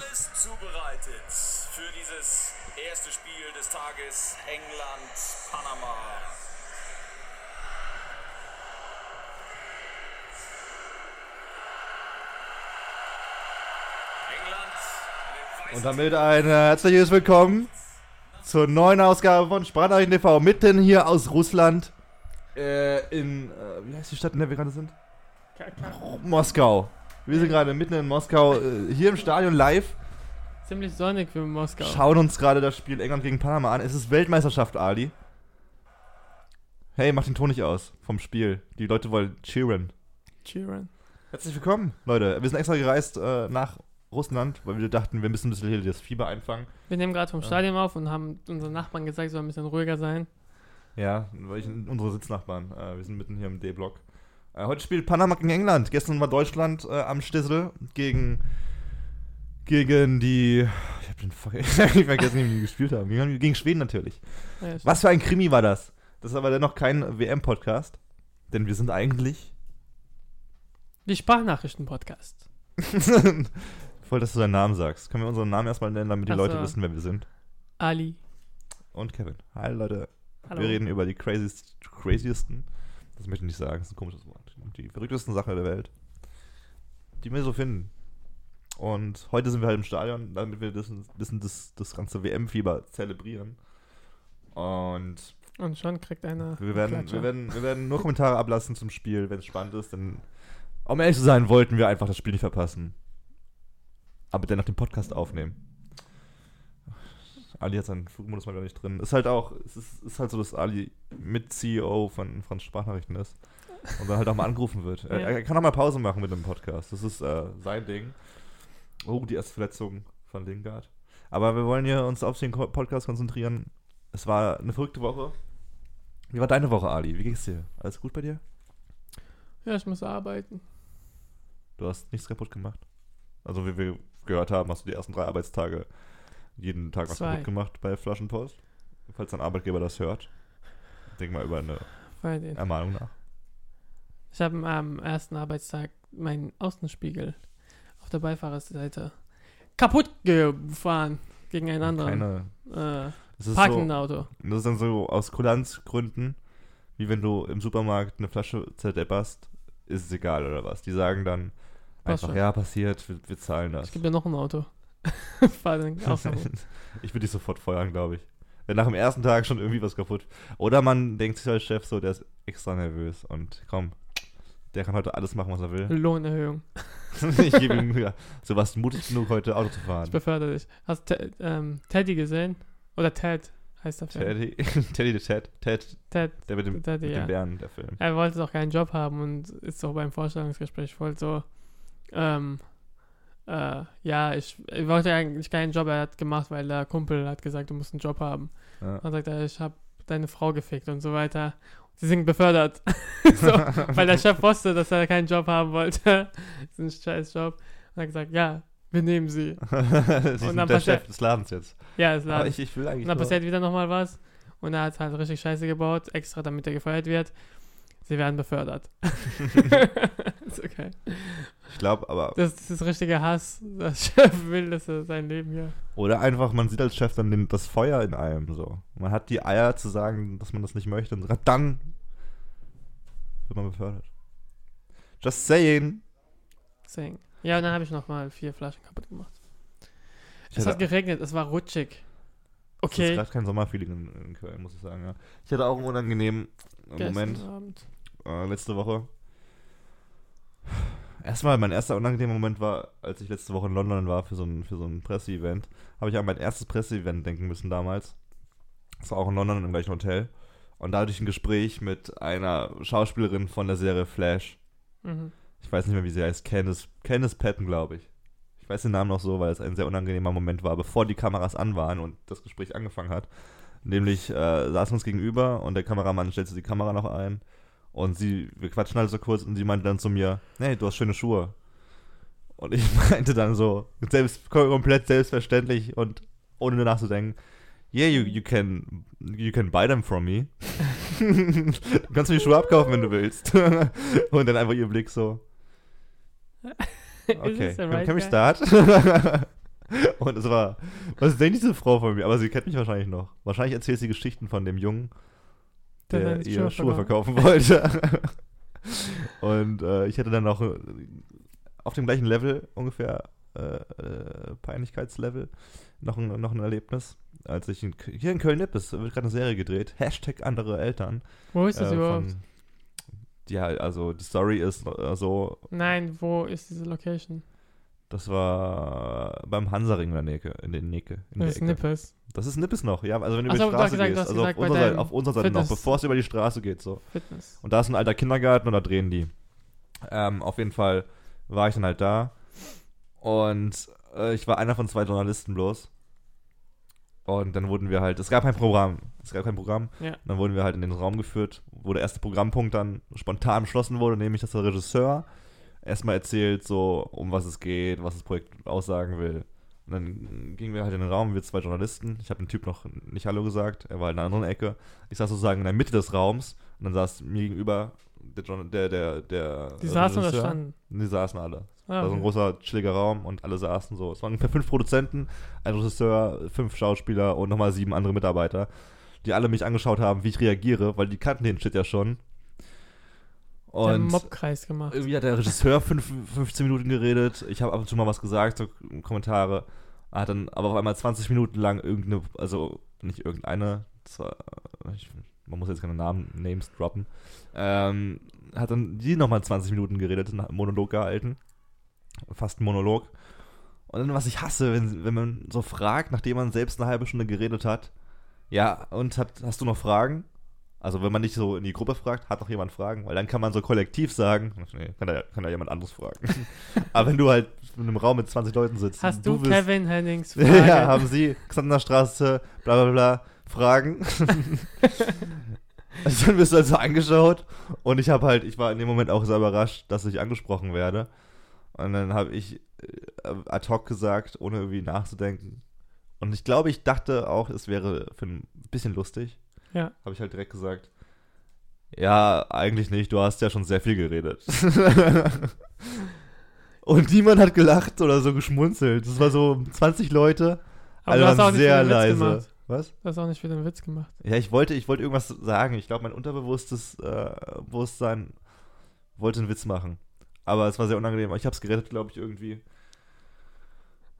alles zubereitet für dieses erste Spiel des Tages England-Panama. England. Und damit ein äh, herzliches Willkommen zur neuen Ausgabe von Sprachnachrichten TV, mitten hier aus Russland. Äh, in, äh, wie heißt die Stadt, in der wir gerade sind? Moskau. Wir sind gerade mitten in Moskau, äh, hier im Stadion live. Ziemlich sonnig für Moskau. Schauen uns gerade das Spiel England gegen Panama an. Es ist Weltmeisterschaft, Ali. Hey, mach den Ton nicht aus vom Spiel. Die Leute wollen cheeren. Cheeren. Herzlich willkommen, Leute. Wir sind extra gereist äh, nach Russland, weil wir dachten, wir müssen ein bisschen hier das Fieber einfangen. Wir nehmen gerade vom Stadion auf und haben unseren Nachbarn gesagt, es soll ein bisschen ruhiger sein. Ja, weil ich, unsere Sitznachbarn. Äh, wir sind mitten hier im D-Block. Äh, heute spielt Panama gegen England. Gestern war Deutschland äh, am Stissel gegen, gegen die. Ich hab den fuck, ich hab vergessen, wie die gespielt haben. Gegen, gegen Schweden natürlich. Ja. Was für ein Krimi war das? Das ist aber dennoch kein WM-Podcast. Denn wir sind eigentlich. Die Sprachnachrichten-Podcast. Voll, dass du deinen Namen sagst. Können wir unseren Namen erstmal nennen, damit die Ach Leute wissen, wer wir sind? Ali. Und Kevin. Hi, Leute. Hallo. Wir reden über die craziest, craziesten, das möchte ich nicht sagen, das ist ein komisches Wort, die verrücktesten Sachen der Welt, die wir so finden. Und heute sind wir halt im Stadion, damit wir das, bisschen das, das ganze WM-Fieber zelebrieren. Und Und schon kriegt einer. wir werden, wir werden, wir werden nur Kommentare ablassen zum Spiel, wenn es spannend ist, denn um ehrlich zu sein, wollten wir einfach das Spiel nicht verpassen. Aber dennoch den Podcast aufnehmen. Ali hat seinen Flugmodus mal wieder nicht drin. Ist halt auch, es ist, ist halt so, dass Ali mit CEO von Franz Sprachnachrichten ist. Und dann halt auch mal angerufen wird. Er, Ja. er kann auch mal Pause machen mit dem Podcast. Das ist äh, sein Ding. Oh, die erste Verletzung von Lingard. Aber wir wollen hier uns auf den Podcast konzentrieren. Es war eine verrückte Woche. Wie war deine Woche, Ali? Wie ging's dir? Alles gut bei dir? Ja, ich muss arbeiten. Du hast nichts kaputt gemacht? Also, wie wir gehört haben, hast du die ersten drei Arbeitstage jeden Tag was Zwei. kaputt gemacht bei Flaschenpost. Falls dein Arbeitgeber das hört, denk mal über eine. Ermahnung nach. Ich habe am ersten Arbeitstag meinen Außenspiegel auf der Beifahrerseite kaputt gefahren gegen einen anderen. Keine. Äh, Das ist, parkenden so, Auto. das ist dann so aus Kulanzgründen, wie wenn du im Supermarkt eine Flasche zerdepperst, ist es egal oder was. Die sagen dann Passt einfach, schon. ja, passiert, wir, wir zahlen das. Es gibt ja noch ein Auto. Ich würde dich sofort feuern, glaube ich. Wenn nach dem ersten Tag schon irgendwie was kaputt. Oder man denkt sich als Chef so, der ist extra nervös und komm, der kann heute alles machen, was er will. Lohnerhöhung. ich gebe ihm, so was mutig genug, heute Auto zu Ich fahren. befördere dich. Hast du Te- ähm, Teddy gesehen? Oder Ted heißt der Film. Teddy, Teddy the Ted, Ted, Ted. der mit dem, Teddy, mit ja. dem Bären, der Film. Er wollte doch keinen Job haben und ist auch beim Vorstellungsgespräch voll so, ähm, äh, ja, ich, ich wollte eigentlich keinen Job, er hat gemacht, weil der Kumpel hat gesagt, du musst einen Job haben. Ja. Dann sagt er, ich habe deine Frau gefickt und so weiter. Sie sind befördert. so, weil der Chef wusste, dass er keinen Job haben wollte. das ist ein scheiß Job. Und er hat gesagt, ja, wir nehmen sie. Sie Und dann der passiert- Chef des Ladens jetzt. Ja, es Aber war. ich, ich will eigentlich Und dann passiert wieder nochmal was. Und er hat halt richtig Scheiße gebaut, extra damit er gefeuert wird. Sie werden befördert. ist okay. ich glaube aber, Das, das ist richtiger Hass. Der Chef will, dass er sein Leben hier. oder einfach, man sieht als Chef dann den, das Feuer in einem so. Man hat die Eier zu sagen, dass man das nicht möchte und gerade dann wird man befördert. Just saying. Deswegen. Ja, und dann habe ich nochmal vier Flaschen kaputt gemacht. Ich Es hat geregnet, es war rutschig. Das ist Okay. gerade kein Sommerfeeling in, in Köln, muss ich sagen. Ja. Ich hatte auch einen unangenehmen Moment Abend. Äh, letzte Woche. Erstmal, mein erster unangenehmer Moment war, als ich letzte Woche in London war für so ein, für so ein Presseevent. Habe ich an mein erstes Presseevent denken müssen damals. Das war auch in London im gleichen Hotel. Und da hatte ich ein Gespräch mit einer Schauspielerin von der Serie Flash. Mhm. Ich weiß nicht mehr, wie sie heißt. Candice, Candice Patton, glaube ich. Ich weiß den Namen noch so, weil es ein sehr unangenehmer Moment war, bevor die Kameras an waren und das Gespräch angefangen hat. Nämlich äh, saßen wir uns gegenüber und der Kameramann stellte die Kamera noch ein und sie, wir quatschen halt so kurz und sie meinte dann zu mir, hey, du hast schöne Schuhe. Und ich meinte dann so, selbst, komplett selbstverständlich und ohne nachzudenken, yeah, you, you can you can buy them from me. du kannst mir die Schuhe abkaufen, wenn du willst. und dann einfach ihr Blick so, okay, right we guy? start? Und es war, was denkt diese Frau von mir? Aber sie kennt mich wahrscheinlich noch. Wahrscheinlich erzählt sie Geschichten von dem Jungen, Der der, seine ihr Schuhe verkaufen wollte. Und äh, ich hätte dann noch äh, auf dem gleichen Level ungefähr, äh, äh, Peinlichkeitslevel, noch ein, noch ein Erlebnis. Als ich in, hier in Köln-Nippes wird gerade eine Serie gedreht, Hashtag andere Eltern. Wo ist das äh, überhaupt? von- Ja, also die Story ist äh, so, Nein, wo ist diese Location? Das war beim Hansaring in der Necke, in der Necke. In Das der ist. Nippes. Das ist Nippes noch, ja, also wenn du Ach über die Straße gesagt- gehst, also auf unserer, Seite, auf unserer Seite noch, bevor es über die Straße geht, so. Fitness. Und da ist ein alter Kindergarten und da drehen die. Ähm, auf jeden Fall war ich dann halt da und äh, ich war einer von zwei Journalisten bloß. Und dann wurden wir halt, es gab kein Programm, es gab kein Programm. Ja. Dann wurden wir halt in den Raum geführt, wo der erste Programmpunkt dann spontan beschlossen wurde, nämlich dass der Regisseur erstmal erzählt, so um was es geht, was das Projekt aussagen will. Und dann gingen wir halt in den Raum, wir zwei Journalisten. Ich habe dem Typ noch nicht Hallo gesagt, er war in einer anderen Ecke. Ich saß sozusagen in der Mitte des Raums und dann saß mir gegenüber der, Journa- der, der, der Die saßen oder standen? Die saßen alle. Ah, Da so ein okay. großer, chilliger Raum und alle saßen so. Es waren ungefähr fünf Produzenten, ein Regisseur, fünf Schauspieler und nochmal sieben andere Mitarbeiter, die alle mich angeschaut haben, wie ich reagiere, weil die kannten den Shit ja schon. Einen Und Mobkreis gemacht. irgendwie hat der Regisseur fünf, 15 Minuten geredet. Ich habe ab und zu mal was gesagt, so Kommentare. Hat dann aber auf einmal 20 Minuten lang irgendeine, also nicht irgendeine, war, ich, man muss jetzt keine Namen, Names droppen, ähm, hat dann die nochmal 20 Minuten geredet, einen Monolog gehalten. Fast ein Monolog. Und dann, was ich hasse, wenn, wenn man so fragt, nachdem man selbst eine halbe Stunde geredet hat, ja, und hat, hast du noch Fragen? Also wenn man nicht so in die Gruppe fragt, hat noch jemand Fragen, weil dann kann man so kollektiv sagen, nee, kann da, kann da jemand anderes fragen. Aber wenn du halt in einem Raum mit 20 Leuten sitzt, Hast du, willst- Kevin Hennings Frage? ja, haben Sie Xanderstraße, bla bla bla, Fragen. also dann wirst du also angeschaut und ich habe halt, ich war in dem Moment auch sehr überrascht, dass ich angesprochen werde. Und dann habe ich äh, ad hoc gesagt, ohne irgendwie nachzudenken. Und ich glaube, ich dachte auch, es wäre für ein bisschen lustig. Ja. Habe ich halt direkt gesagt. Ja, eigentlich nicht, du hast ja schon sehr viel geredet. und niemand hat gelacht oder so geschmunzelt. Es war so 20 Leute. Aber Alle waren sehr leise. Was? Du hast auch nicht wieder einen Witz gemacht. Ja, ich wollte, ich wollte irgendwas sagen. Ich glaube, mein unterbewusstes äh, Bewusstsein wollte einen Witz machen. Aber es war sehr unangenehm. Ich habe es gerettet, glaube ich, irgendwie.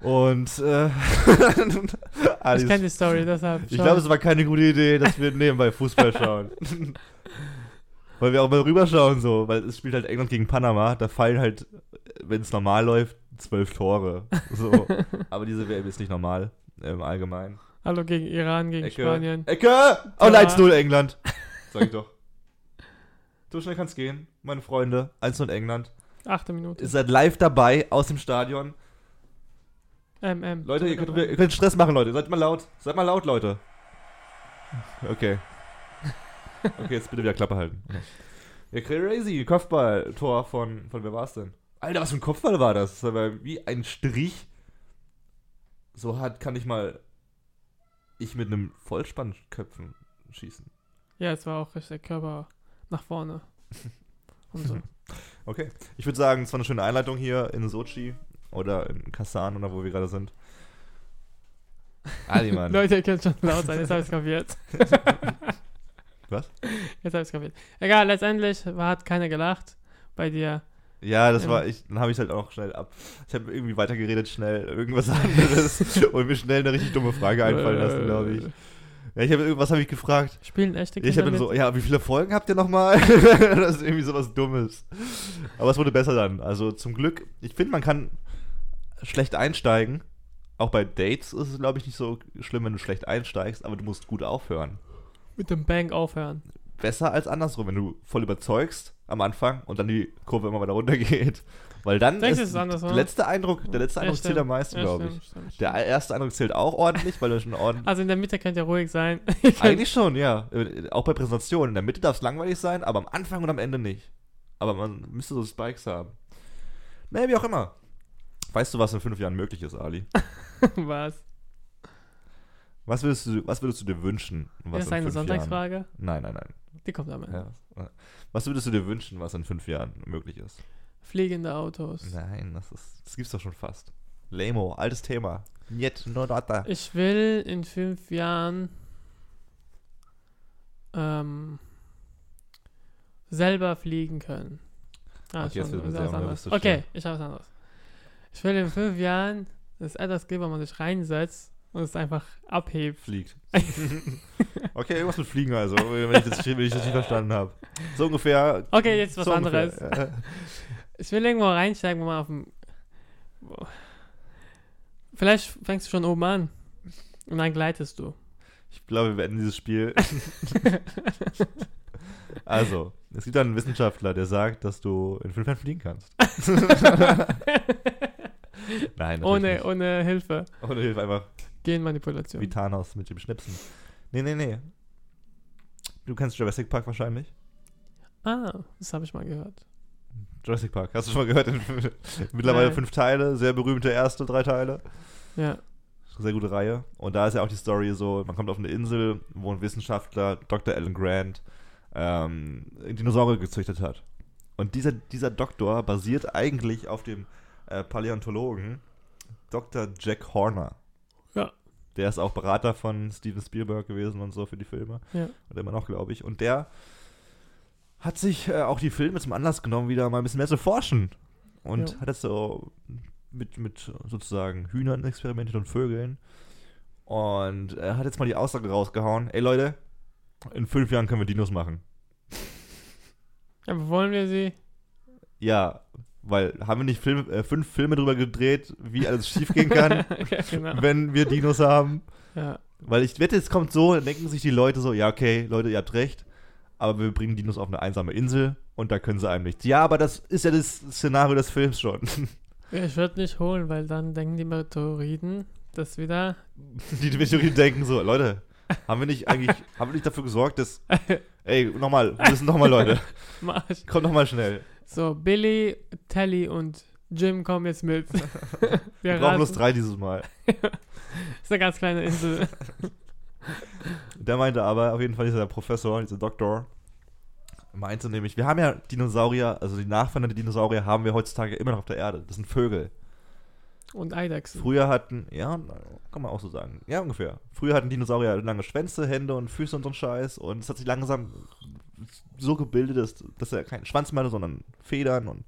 Und äh, Ich kenne die Story, deshalb. ich glaube, es war keine gute Idee, dass wir nebenbei Fußball schauen. weil wir auch mal rüberschauen so, weil es spielt halt England gegen Panama, da fallen halt, wenn es normal läuft, zwölf Tore. So. Aber diese WM ist nicht normal im Allgemeinen. Hallo gegen Iran, gegen Ecke. Spanien. Ecke! Oh, Ja. 1-0 England. Sag ich doch. So schnell kann's gehen, meine Freunde. 1-0 England. Achte Minute. Ihr seid live dabei aus dem Stadion. MM. Leute, ihr könnt, ihr könnt Stress machen, Leute. Seid mal laut. Seid mal laut, Leute. Okay. Okay, jetzt bitte wieder Klappe halten. Ja, crazy. Kopfball. Tor von, von wer war's denn? Alter, was für ein Kopfball war das? Das war wie ein Strich. So hart kann ich mal ich mit einem Vollspannköpfen schießen. Ja, es war auch richtig Körper nach vorne. Und so. Okay. Ich würde sagen, es war eine schöne Einleitung hier in Sochi oder in Kasan oder wo wir gerade sind. Ali, Mann. Leute, ihr könnt schon laut sein, jetzt hab ich's kapiert. Was? Jetzt hab ich's kapiert. Egal, letztendlich hat keiner gelacht bei dir. Ja, das Ähm. war ich, dann habe ich halt auch schnell ab. Ich habe irgendwie weitergeredet, schnell irgendwas anderes und mir schnell eine richtig dumme Frage einfallen lassen, glaube ich. Ja, ich habe irgendwas habe ich gefragt. Spielen echte Ja, Ich Kinder habe dann so, ja, wie viele Folgen habt ihr nochmal? das ist irgendwie sowas Dummes. Aber es wurde besser dann. Also zum Glück, ich finde, man kann schlecht einsteigen. Auch bei Dates ist es, glaube ich, nicht so schlimm, wenn du schlecht einsteigst, aber du musst gut aufhören. Mit dem Bang aufhören. Besser als andersrum, wenn du voll überzeugst am Anfang und dann die Kurve immer weiter runtergeht. Weil dann Denkst ist andersam? der letzte Eindruck, der letzte Ja, Eindruck stimmt. zählt am meisten, Ja, glaube ich. stimmt, stimmt. Der erste Eindruck zählt auch ordentlich, weil du schon ordentlich. Also in der Mitte könnt ihr ruhig sein. Eigentlich schon, ja. Auch bei Präsentationen. In der Mitte darf es langweilig sein, aber am Anfang und am Ende nicht. Aber man müsste so Spikes haben. Naja, wie auch immer. Weißt du, was in fünf Jahren möglich ist, Ali? Was? Was würdest du, was würdest du dir wünschen? Was ist das in eine Sonntagsfrage? Jahren? Nein, nein, nein. Die kommt am Ende. Ja. Was würdest du dir wünschen, was in fünf Jahren möglich ist? Fliegende Autos. Nein, das ist, das gibt's doch schon fast. Lamo, altes Thema. Niet no data. Ich will in fünf Jahren ähm, selber fliegen können. Ah, Okay, schon, wird anderes. unrealistisch, Okay, ich habe was anderes. Ich will in fünf Jahren, dass es etwas gibt, wo man sich reinsetzt und es einfach abhebt. Fliegt. okay, irgendwas mit Fliegen also, wenn ich das, wenn ich das nicht verstanden habe. So ungefähr. Okay, jetzt was so anderes. ungefähr. Ich will irgendwo reinsteigen, wo man auf dem. Vielleicht fängst du schon oben an. Und dann gleitest du. Ich glaube, wir beenden dieses Spiel. also, es gibt einen Wissenschaftler, der sagt, dass du in fünf Jahren fliegen kannst. Nein, ohne, nicht. ohne Hilfe. Ohne Hilfe einfach Genmanipulation. wie Thanos mit dem Schnipsen. Nee, nee, nee. Du kennst Jurassic Park wahrscheinlich. Ah, das habe ich mal gehört. Jurassic Park, hast du schon mal gehört? Mittlerweile Nein. fünf Teile, sehr berühmte erste drei Teile. Ja. Sehr gute Reihe. Und da ist ja auch die Story so, man kommt auf eine Insel, wo ein Wissenschaftler, Dr. Alan Grant, ähm, Dinosaurier gezüchtet hat. Und dieser, dieser Doktor basiert eigentlich auf dem äh, Paläontologen Dr. Jack Horner. Ja. Der ist auch Berater von Steven Spielberg gewesen und so für die Filme. Ja. Und immer noch, glaube ich. Und der hat sich äh, auch die Filme zum Anlass genommen, wieder mal ein bisschen mehr zu forschen. Und Ja. hat jetzt so mit, mit sozusagen Hühnern experimentiert und Vögeln. Und er hat jetzt mal die Aussage rausgehauen: Ey Leute, in fünf Jahren können wir Dinos machen. Aber wollen wir sie? Ja, weil haben wir nicht Film, äh, fünf Filme drüber gedreht, wie alles schiefgehen kann, ja, genau. wenn wir Dinos haben? Ja. Weil ich wette, es kommt so, dann denken sich die Leute so, ja, okay, Leute, ihr habt recht, aber wir bringen Dinos auf eine einsame Insel und da können sie einem nichts. Ja, aber das ist ja das Szenario des Films schon. Ja, Ich würde nicht holen, weil dann denken die Meteoriten, dass wieder. die Meteoriten denken so, Leute, haben wir nicht eigentlich, haben wir nicht dafür gesorgt, dass, ey, nochmal, wir müssen nochmal, Leute, kommt nochmal schnell. So, Billy, Telly und Jim kommen jetzt mit. Wir Wir brauchen bloß drei dieses Mal. ist eine ganz kleine Insel. Der meinte aber, auf jeden Fall dieser Professor, dieser Doktor, meinte nämlich, wir haben ja Dinosaurier, also die Nachfahren der Dinosaurier haben wir heutzutage immer noch auf der Erde. Das sind Vögel. Und Eidechsen. Früher hatten, ja, kann man auch so sagen. Ja, ungefähr. Früher hatten Dinosaurier lange Schwänze, Hände und Füße und so ein Scheiß. Und es hat sich langsam so gebildet, dass, dass er keinen Schwanz mehr hatte, sondern Federn und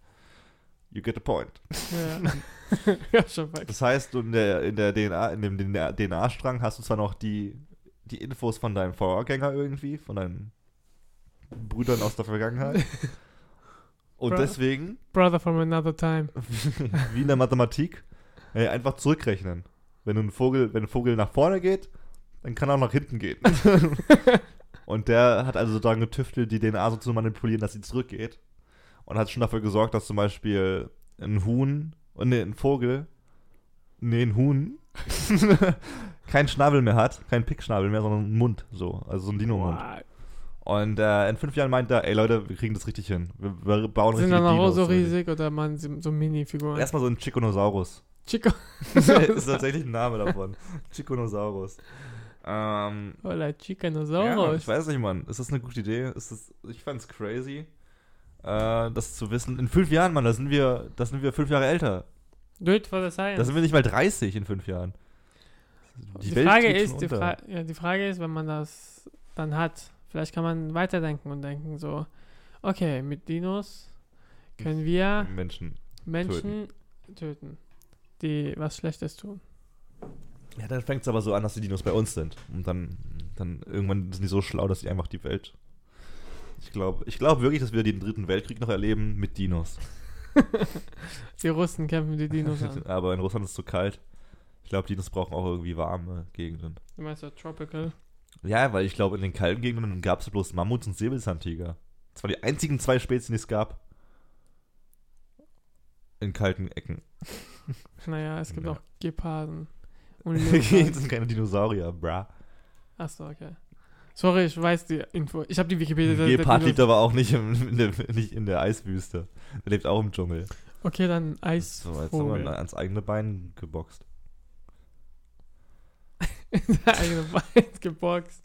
you get the point. Ja. ja, schon. Das heißt, du in der, in der DNA, in dem DNA-Strang hast du zwar noch die, die Infos von deinem Vorgänger irgendwie, von deinen Brüdern aus der Vergangenheit. Und Bro. deswegen, Brother from another time. wie in der Mathematik, äh, einfach zurückrechnen. Wenn ein Vogel, wenn ein Vogel nach vorne geht, dann kann er auch nach hinten gehen. Und der hat also daran getüftelt, die DNA so zu manipulieren, dass sie zurückgeht. Und hat schon dafür gesorgt, dass zum Beispiel ein Huhn, und nee, ein Vogel, nee, ein Huhn, keinen Schnabel mehr hat, keinen Pickschnabel mehr, sondern einen Mund, so, also so ein Dino-Mund. Und äh, in fünf Jahren meint er, ey Leute, wir kriegen das richtig hin. Wir, wir bauen Sind richtige dann auch Dinos. so riesig oder man so Mini-Figuren? Erstmal so ein Chiconosaurus. Chico. das ist tatsächlich ein Name davon. Chiconosaurus. Ähm, ja, Chicanosaurus. ich weiß nicht, Mann. Ist das eine gute Idee? Ist das, ich fand's crazy, äh, das zu wissen. In fünf Jahren, Mann, da sind wir, da sind wir fünf Jahre älter. It for the science. Da sind wir nicht mal 30 in fünf Jahren. die, Welt Frage ist, die. Fra ja, die Frage ist, wenn man das dann hat, vielleicht kann man weiterdenken und denken so, okay, mit Dinos können wir Menschen. Menschen töten, die was Schlechtes tun. Ja, dann fängt es aber so an, dass die Dinos bei uns sind. Und dann, dann irgendwann sind die so schlau, dass die einfach die Welt. Ich glaube ich glaub wirklich, dass wir den dritten Weltkrieg noch erleben mit Dinos. Die Russen kämpfen die Dinos an. aber in Russland ist es zu kalt. Ich glaube, Dinos brauchen auch irgendwie warme Gegenden. Du meinst ja Tropical? Ja, weil ich glaube, in den kalten Gegenden gab es bloß Mammuts und Säbelzahntiger. Das waren die einzigen zwei Spezien, die es gab. In kalten Ecken. Naja, es gibt Ja. auch Geparden. Und das Leoparden. sind keine Dinosaurier, bra. Achso, okay. Sorry, ich weiß die Info. Ich habe die Wikipedia. Gepard lebt aber auch nicht, im, in der, nicht in der Eiswüste. Der lebt auch im Dschungel. Okay, dann So, jetzt haben wir ans eigene Bein geboxt. der eigene Bein geboxt.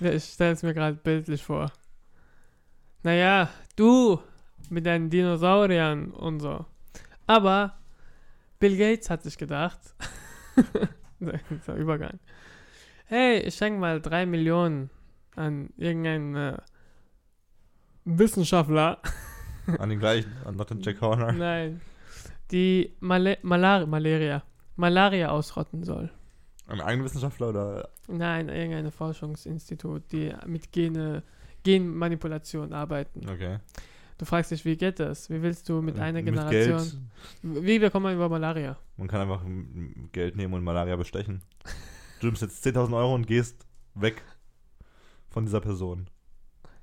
Ja, ich stelle es mir gerade bildlich vor. Naja, du mit deinen Dinosauriern und so. Aber Bill Gates hat sich gedacht, dieser Übergang, hey, ich schenke mal drei Millionen an irgendeinen äh, Wissenschaftler, An den gleichen, an den Jack Horner. nein, die Mala Malar Malaria, Malaria ausrotten soll. Ein Eigenwissenschaftler oder? Nein, irgendein Forschungsinstitut, die mit Gene, Genmanipulation arbeiten. Okay. Du fragst dich, wie geht das? Wie willst du mit einer Mit Generation. Geld. Wie bekommt man über Malaria? Man kann einfach Geld nehmen und Malaria bestechen. Du nimmst jetzt 10.000 Euro und gehst weg von dieser Person.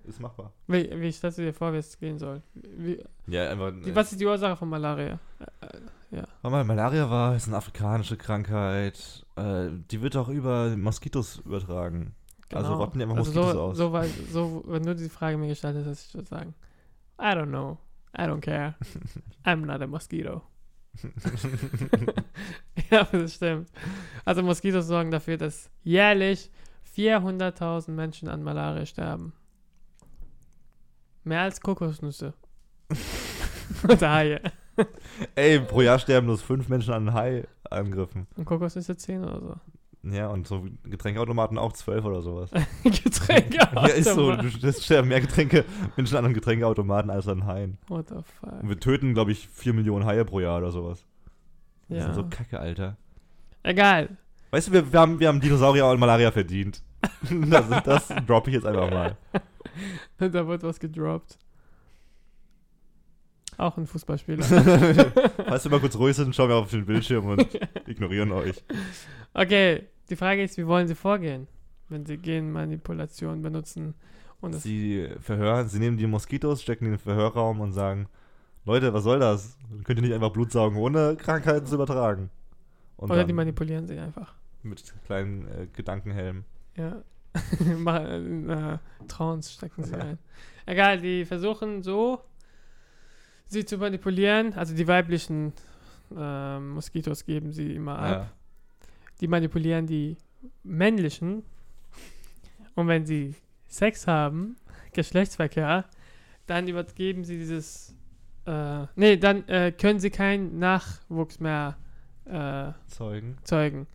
Ist machbar. Wie, wie stellst du dir vor, wie es gehen soll? Wie, Ja, einfach. die, was ist die Ursache von Malaria? Äh, ja. Warte mal, Malaria war, ist eine afrikanische Krankheit. Äh, die wird auch über Moskitos übertragen. Also rotten die einfach also Moskitos so, aus. So, weit- so, wenn du die Frage mir gestellt hättest, ich würde sagen, I don't know. I don't care. I'm not a mosquito. ja, das stimmt. Also Moskitos sorgen dafür, dass jährlich 400.000 Menschen an Malaria sterben. Mehr als Kokosnüsse. Oder Haie. Ey, pro Jahr sterben bloß fünf Menschen an Hai-Angriffen. Und Kokosnüsse 10 oder so. Ja, und so Getränkeautomaten auch zwölf oder sowas. Getränke. Ja, ist so. Du, es sterben mehr Getränke, Menschen an Getränkeautomaten als an Haien. What the fuck. Und wir töten, glaube ich, vier Millionen Haie pro Jahr oder sowas. Das Ja. sind so kacke, Alter. Egal. Weißt du, wir, wir, haben, wir haben Dinosaurier und Malaria verdient. das das droppe ich jetzt einfach mal. da wird was gedroppt. Auch ein Fußballspieler. Falls wir mal kurz ruhig sind, schauen wir auf den Bildschirm und ignorieren euch. Okay, die Frage ist, wie wollen sie vorgehen, wenn sie Genmanipulation benutzen? Und Sie verhören, sie nehmen die Moskitos, stecken in den Verhörraum und sagen, Leute, was soll das? Könnt ihr nicht einfach Blut saugen, ohne Krankheiten zu übertragen? Und oder die manipulieren sie einfach. mit kleinen äh, Gedankenhelmen. Ja. Machen, äh, Trance stecken sie ein. Egal, die versuchen so, sie zu manipulieren. Also die weiblichen äh, Moskitos geben sie immer ab. Ja. Die manipulieren die männlichen. Und wenn sie Sex haben, Geschlechtsverkehr, dann übergeben sie dieses. Äh, nee, dann äh, können sie keinen Nachwuchs mehr äh, Zeugen. zeugen.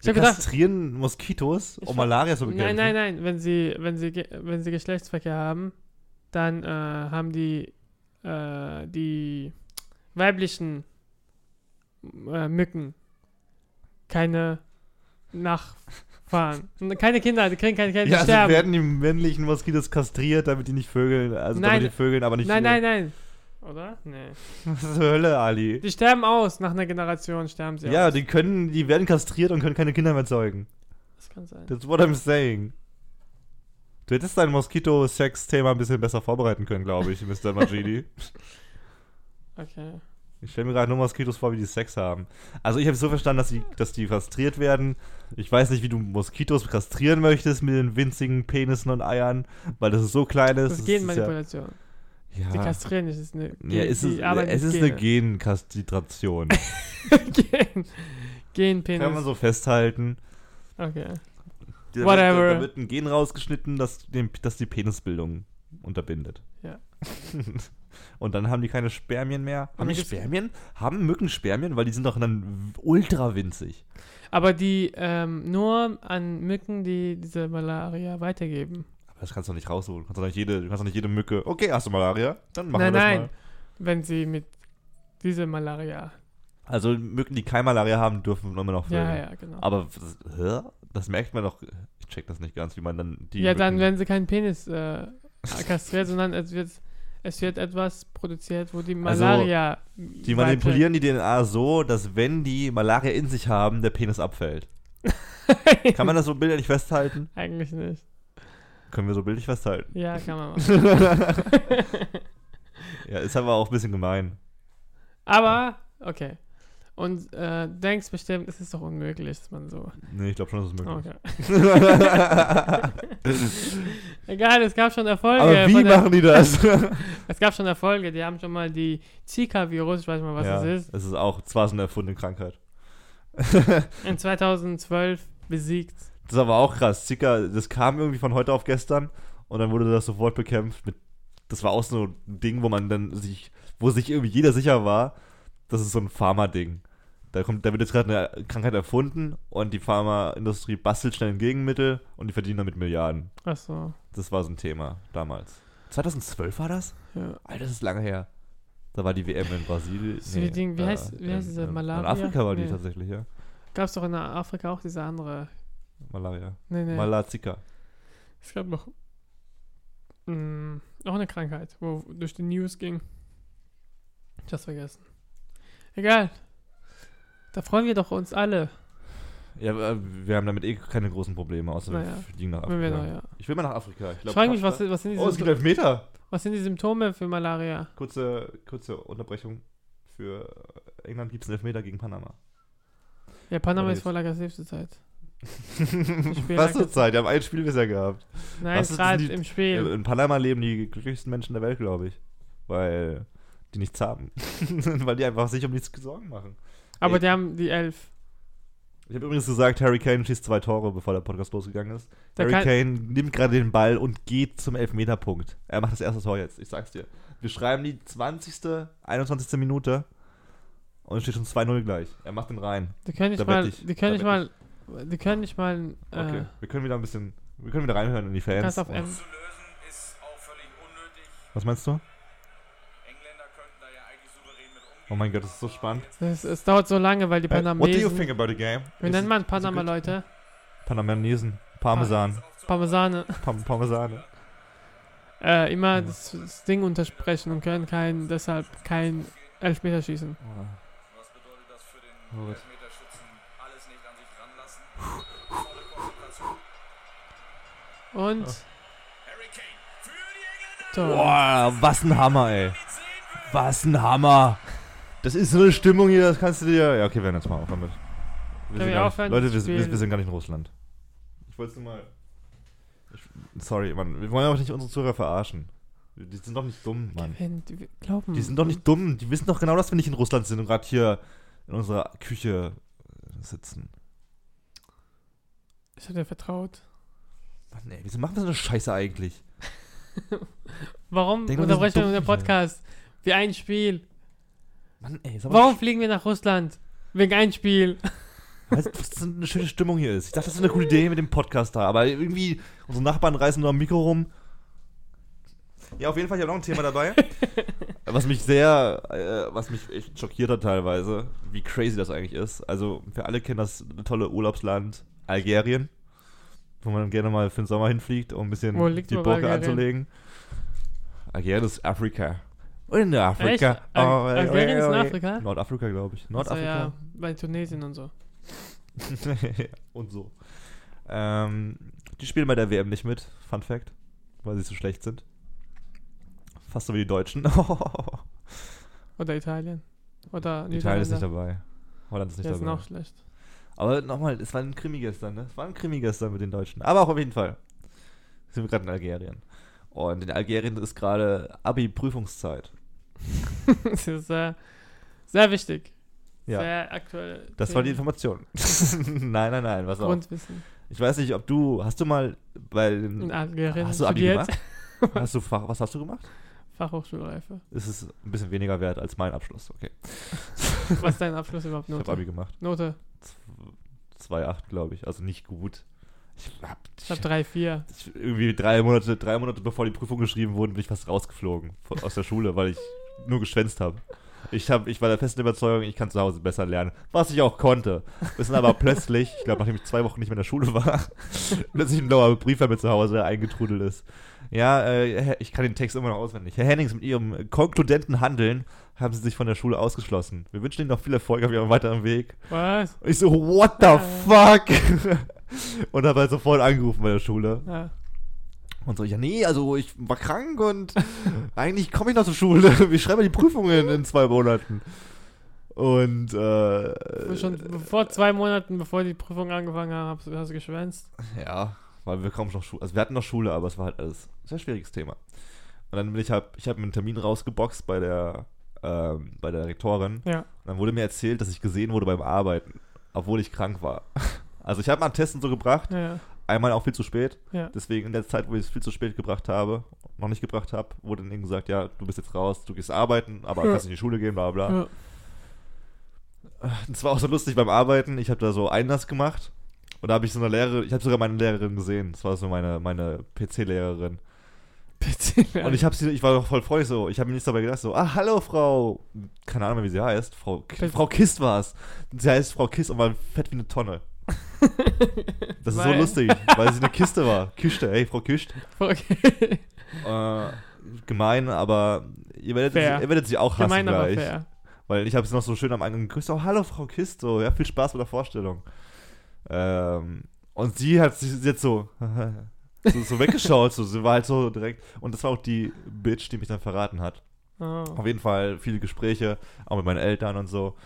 Ich Wir habe gedacht, kastrieren Moskitos, um Malaria zu bekämpfen. Nein, nein, nein. Wenn sie, wenn sie, wenn sie Geschlechtsverkehr haben, dann äh, haben die äh, die weiblichen äh, Mücken keine Nachfahren. Keine Kinder, die kriegen keine Kinder, die Ja, also sterben. werden die männlichen Moskitos kastriert, damit die nicht vögeln. Also Nein. damit die vögeln, aber nicht. nein, nein, nein. Oder? Nee. Was zur Hölle, Ali? Die sterben aus. Nach einer Generation sterben sie Ja, aus. die können, die werden kastriert und können keine Kinder mehr zeugen. Das kann sein. That's what I'm saying. Du hättest dein Moskito-Sex-Thema ein bisschen besser vorbereiten können, glaube ich, Mr. Majidi. Okay. Ich stelle mir gerade nur Moskitos vor, wie die Sex haben. Also ich habe so verstanden, dass die, dass die kastriert werden. Ich weiß nicht, wie du Moskitos kastrieren möchtest mit den winzigen Penissen und Eiern, weil das so klein ist. Das ist ja, Genmanipulation. Die ja, kastrieren nicht. Ist eine ja, ist es, die arbeiten es ist eine Genkastration. Gen. Genpenis. Kann man so festhalten. Okay. Da Whatever. Wird, da wird ein Gen rausgeschnitten, das, den, das die Penisbildung unterbindet. Ja. Und dann haben die keine Spermien mehr. Haben dann die Spermien? Haben Mücken Spermien? Weil die sind doch dann ultra winzig. Aber die ähm, nur an Mücken, die diese Malaria weitergeben. Aber das kannst du doch nicht rausholen. Du kannst doch nicht jede, du kannst doch nicht jede Mücke. Okay, hast du Malaria? Dann machen nein, wir das nein. mal. Wenn sie mit dieser Malaria. Also Mücken, die keine Malaria haben, dürfen immer noch Ja, ja, genau. Aber das, hä? das merkt man doch. Ich check das nicht ganz, wie man dann die. ja, dann Mücken- werden sie keinen Penis äh, kastriert, sondern es wird, es wird etwas produziert, wo die Also, Malaria. Die manipulieren die DNA so, dass wenn die Malaria in sich haben, der Penis abfällt. Kann man das so bildlich festhalten? Eigentlich nicht. Können wir so bildlich festhalten. Ja, kann man machen. Ja, ist aber auch ein bisschen gemein. Aber, okay. Und äh, denkst bestimmt, es ist doch unmöglich, dass man so. Nee, ich glaube schon, das ist möglich. Okay. Egal, es gab schon Erfolge. aber wie machen die das? Es gab schon Erfolge, die haben schon mal die Zika-Virus, ich weiß mal, was ja, das ist, Es ist auch zwar so eine erfundene Krankheit. in 2012 besiegt. Das ist aber auch krass. Zika, das kam irgendwie von heute auf gestern und dann wurde das sofort bekämpft mit. Das war auch so ein Ding, wo man dann sich, wo sich irgendwie jeder sicher war, das ist so ein Pharma-Ding. Da, kommt, da wird jetzt gerade eine Krankheit erfunden und die Pharmaindustrie bastelt schnell ein Gegenmittel und die verdienen damit Milliarden. Achso. Das war so ein Thema damals. 2012 war das? Ja. Alter, das ist lange her. Da war die WM in Brasilien. So die Ding- wie heißt- wie heißt diese in, Malaria? In Afrika war die Nee. tatsächlich, ja. Gab es doch in Afrika auch diese andere. Malaria. Nee, nee. Malazika. es gab noch. Mh, auch eine Krankheit, wo durch die News ging. Ich hab's vergessen. Egal. Da freuen wir doch uns alle. Ja, äh, wir haben damit eh keine großen Probleme, außer Naja. wir fliegen nach Afrika. noch, ja. Ich will mal nach Afrika. Ich, Ich glaub, frage mich, was, was, sind die Oh, es gibt Symptome, Elfmeter. was sind die Symptome für Malaria? Kurze, kurze Unterbrechung. Für England gibt es einen Elfmeter gegen Panama. Ja, Panama ist voll aggressiv zurzeit. Was zur Zeit? Wir haben ein Spiel bisher gehabt. Nein, gerade die- im Spiel. In Panama leben die glücklichsten Menschen der Welt, glaube ich. Weil die nichts haben. Weil die einfach sich um nichts Sorgen machen. Aber ey. die haben die Elf. Ich habe übrigens gesagt, Harry Kane schießt zwei Tore, bevor der Podcast losgegangen ist. Der Harry kann- Kane nimmt gerade den Ball und geht zum Elfmeterpunkt. Er macht das erste Tor jetzt, ich sag's dir. Wir schreiben die 20., 21. Minute und es steht schon 2-0 gleich. Er macht den rein. Die können nicht Da mal, ich. die können nicht mal, die können nicht mal, Okay, äh, wir können wieder ein bisschen, wir können wieder reinhören in die Fans. kannst auf M. Zu lösen ist auch völlig unnötig. Was meinst du? Engländer könnten da ja eigentlich souverän mit umgehen. Oh mein Gott, das ist so spannend. Es, es dauert so lange, weil die Äh, what do you think Panamesen, about the game? wie nennt man Panama? Leute? Panamanesen. Parmesan. Parmesane. Pam Parmesane. Äh, immer das, das Ding untersprechen und können kein, deshalb kein Elfmeter schießen. Was bedeutet das für den Gut. Elfmeterschützen? Alles nicht an sich ranlassen. Volle Konzentration. Und. Tor. Boah, was ein Hammer, ey. Die 10 für Was ein Hammer. Das ist so eine Stimmung hier, das kannst du dir. Ja, okay, wir hören jetzt mal auf damit. Wir wir sind gar aufhören Leute, wir, wir, wir sind gar nicht in Russland. Ich wollte es nur mal. Ich, sorry, Mann. Wir wollen auch nicht unsere Zuhörer verarschen. Die sind doch nicht dumm, Mann. Wenn die glauben. Die sind doch nicht dumm. Die wissen doch genau, dass wir nicht in Russland sind und gerade hier in unserer Küche sitzen. Ich hätte vertraut. Mann, ey, wieso machen wir so eine Scheiße eigentlich? Warum Denk wir unterbrechen wir unseren. Podcast? Wie ein Spiel. Mann, ey, Warum fliegen wir nach Russland? Wegen ein Spiel. Weißt du, was eine schöne Stimmung hier ist? Ich dachte, das ist eine coole Idee mit dem Podcast da, aber irgendwie, unsere Nachbarn reißen nur am Mikro rum. Ja, auf jeden Fall, ich habe noch ein Thema dabei. was mich sehr, äh, was mich echt schockiert hat teilweise, wie crazy das eigentlich ist. Also, wir alle kennen das tolle Urlaubsland Algerien, wo man gerne mal für den Sommer hinfliegt, um ein bisschen die Burke anzulegen. Algerien ist Afrika. In Afrika. Al- Algerien ist in Afrika? Nordafrika, glaube ich. Also Nordafrika. ja, bei Tunesien und so. und so. Ähm, die spielen bei der WM nicht mit, Fun Fact, weil sie so schlecht sind. Fast so wie die Deutschen. Oder Italien. Oder Italien ist nicht dabei. Holland ist nicht Der ist dabei. noch schlecht. Aber nochmal, es war ein Krimi gestern, ne? Es war ein Krimi gestern mit den Deutschen. Aber auch auf jeden Fall. Sind wir gerade in Algerien. Und in Algerien ist gerade Abi-Prüfungszeit. das ist sehr, sehr wichtig. Ja. Sehr aktuell. Das war die Information. nein, nein, nein, was auch. Grundwissen. Ich weiß nicht, ob du, hast du mal bei den, hast du Abi studiert. gemacht? Hast du Fach, was hast du gemacht? Fachhochschulreife. Ist es ein bisschen weniger wert als mein Abschluss, okay. Was ist dein Abschluss überhaupt? Ich habe Note? Abi gemacht. Note. 2,8, glaube ich. Also nicht gut. Ich hab, Ich habe 3, 4. ich, irgendwie drei Monate, drei Monate bevor die Prüfungen geschrieben wurden, bin ich fast rausgeflogen von, aus der Schule, weil ich nur geschwänzt habe. Ich, hab, ich war der festen Überzeugung, ich kann zu Hause besser lernen. Was ich auch konnte. Bis dann aber plötzlich, ich glaube, nachdem ich zwei Wochen nicht mehr in der Schule war, plötzlich ein blauer Brief bei mir zu Hause eingetrudelt ist. Ja, äh, ich kann den Text immer noch auswendig. Herr Hennings, mit Ihrem konkludenten Handeln haben Sie sich von der Schule ausgeschlossen. Wir wünschen Ihnen noch viel Erfolg auf Ihrem weiteren Weg. Was? Und ich so, what the fuck? und habe halt sofort angerufen bei der Schule. Ja. Und so, ja, nee, also ich war krank und eigentlich komme ich noch zur Schule. Wir schreiben die Prüfungen in zwei Monaten. Und, äh, Schon vor zwei Monaten, bevor die Prüfung angefangen haben, hast, hast du geschwänzt. ja, weil wir kaum noch Schule, also wir hatten noch Schule, aber es war halt alles ein sehr schwieriges Thema. Und dann bin ich halt, ich habe mir einen Termin rausgeboxt bei der, ähm, bei der Rektorin. Ja. Und dann wurde mir erzählt, dass ich gesehen wurde beim Arbeiten, obwohl ich krank war. Also ich habe mal einen Test und so gebracht, Ja, ja. Einmal auch viel zu spät. ja. Deswegen in der Zeit, wo ich es viel zu spät gebracht habe, noch nicht gebracht habe, wurde dann gesagt, ja, du bist jetzt raus, du gehst arbeiten, aber Ja. kannst in die Schule gehen, bla bla. ja. das war auch so lustig beim Arbeiten. Ich habe da so Einlass gemacht und da habe ich so eine Lehrerin, ich habe sogar meine Lehrerin gesehen. Das war so meine, meine PC-Lehrerin. Bitte. Und ich habe sie, ich war doch voll freundlich so. Ich habe mir nichts dabei gedacht, so, ah, hallo Frau, keine Ahnung mehr, wie sie heißt. Frau. Frau Kist war es. Sie heißt Frau Kist und war fett wie eine Tonne. Das ist so lustig, weil sie eine Kiste war. Kiste, ey, Frau Kist. Okay. Äh, gemein, aber ihr werdet, Fair. ihr werdet sie auch hassen Gemein, aber gleich. fair. Weil ich habe sie noch so schön am Eingang gegrüßt. Oh, hallo Frau Kist, so, ja, viel Spaß mit der Vorstellung. Ähm, und sie hat sich jetzt so, so, so weggeschaut, so, sie war halt so direkt. Und das war auch die Bitch, die mich dann verraten hat. Oh. Auf jeden Fall viele Gespräche, auch mit meinen Eltern und so.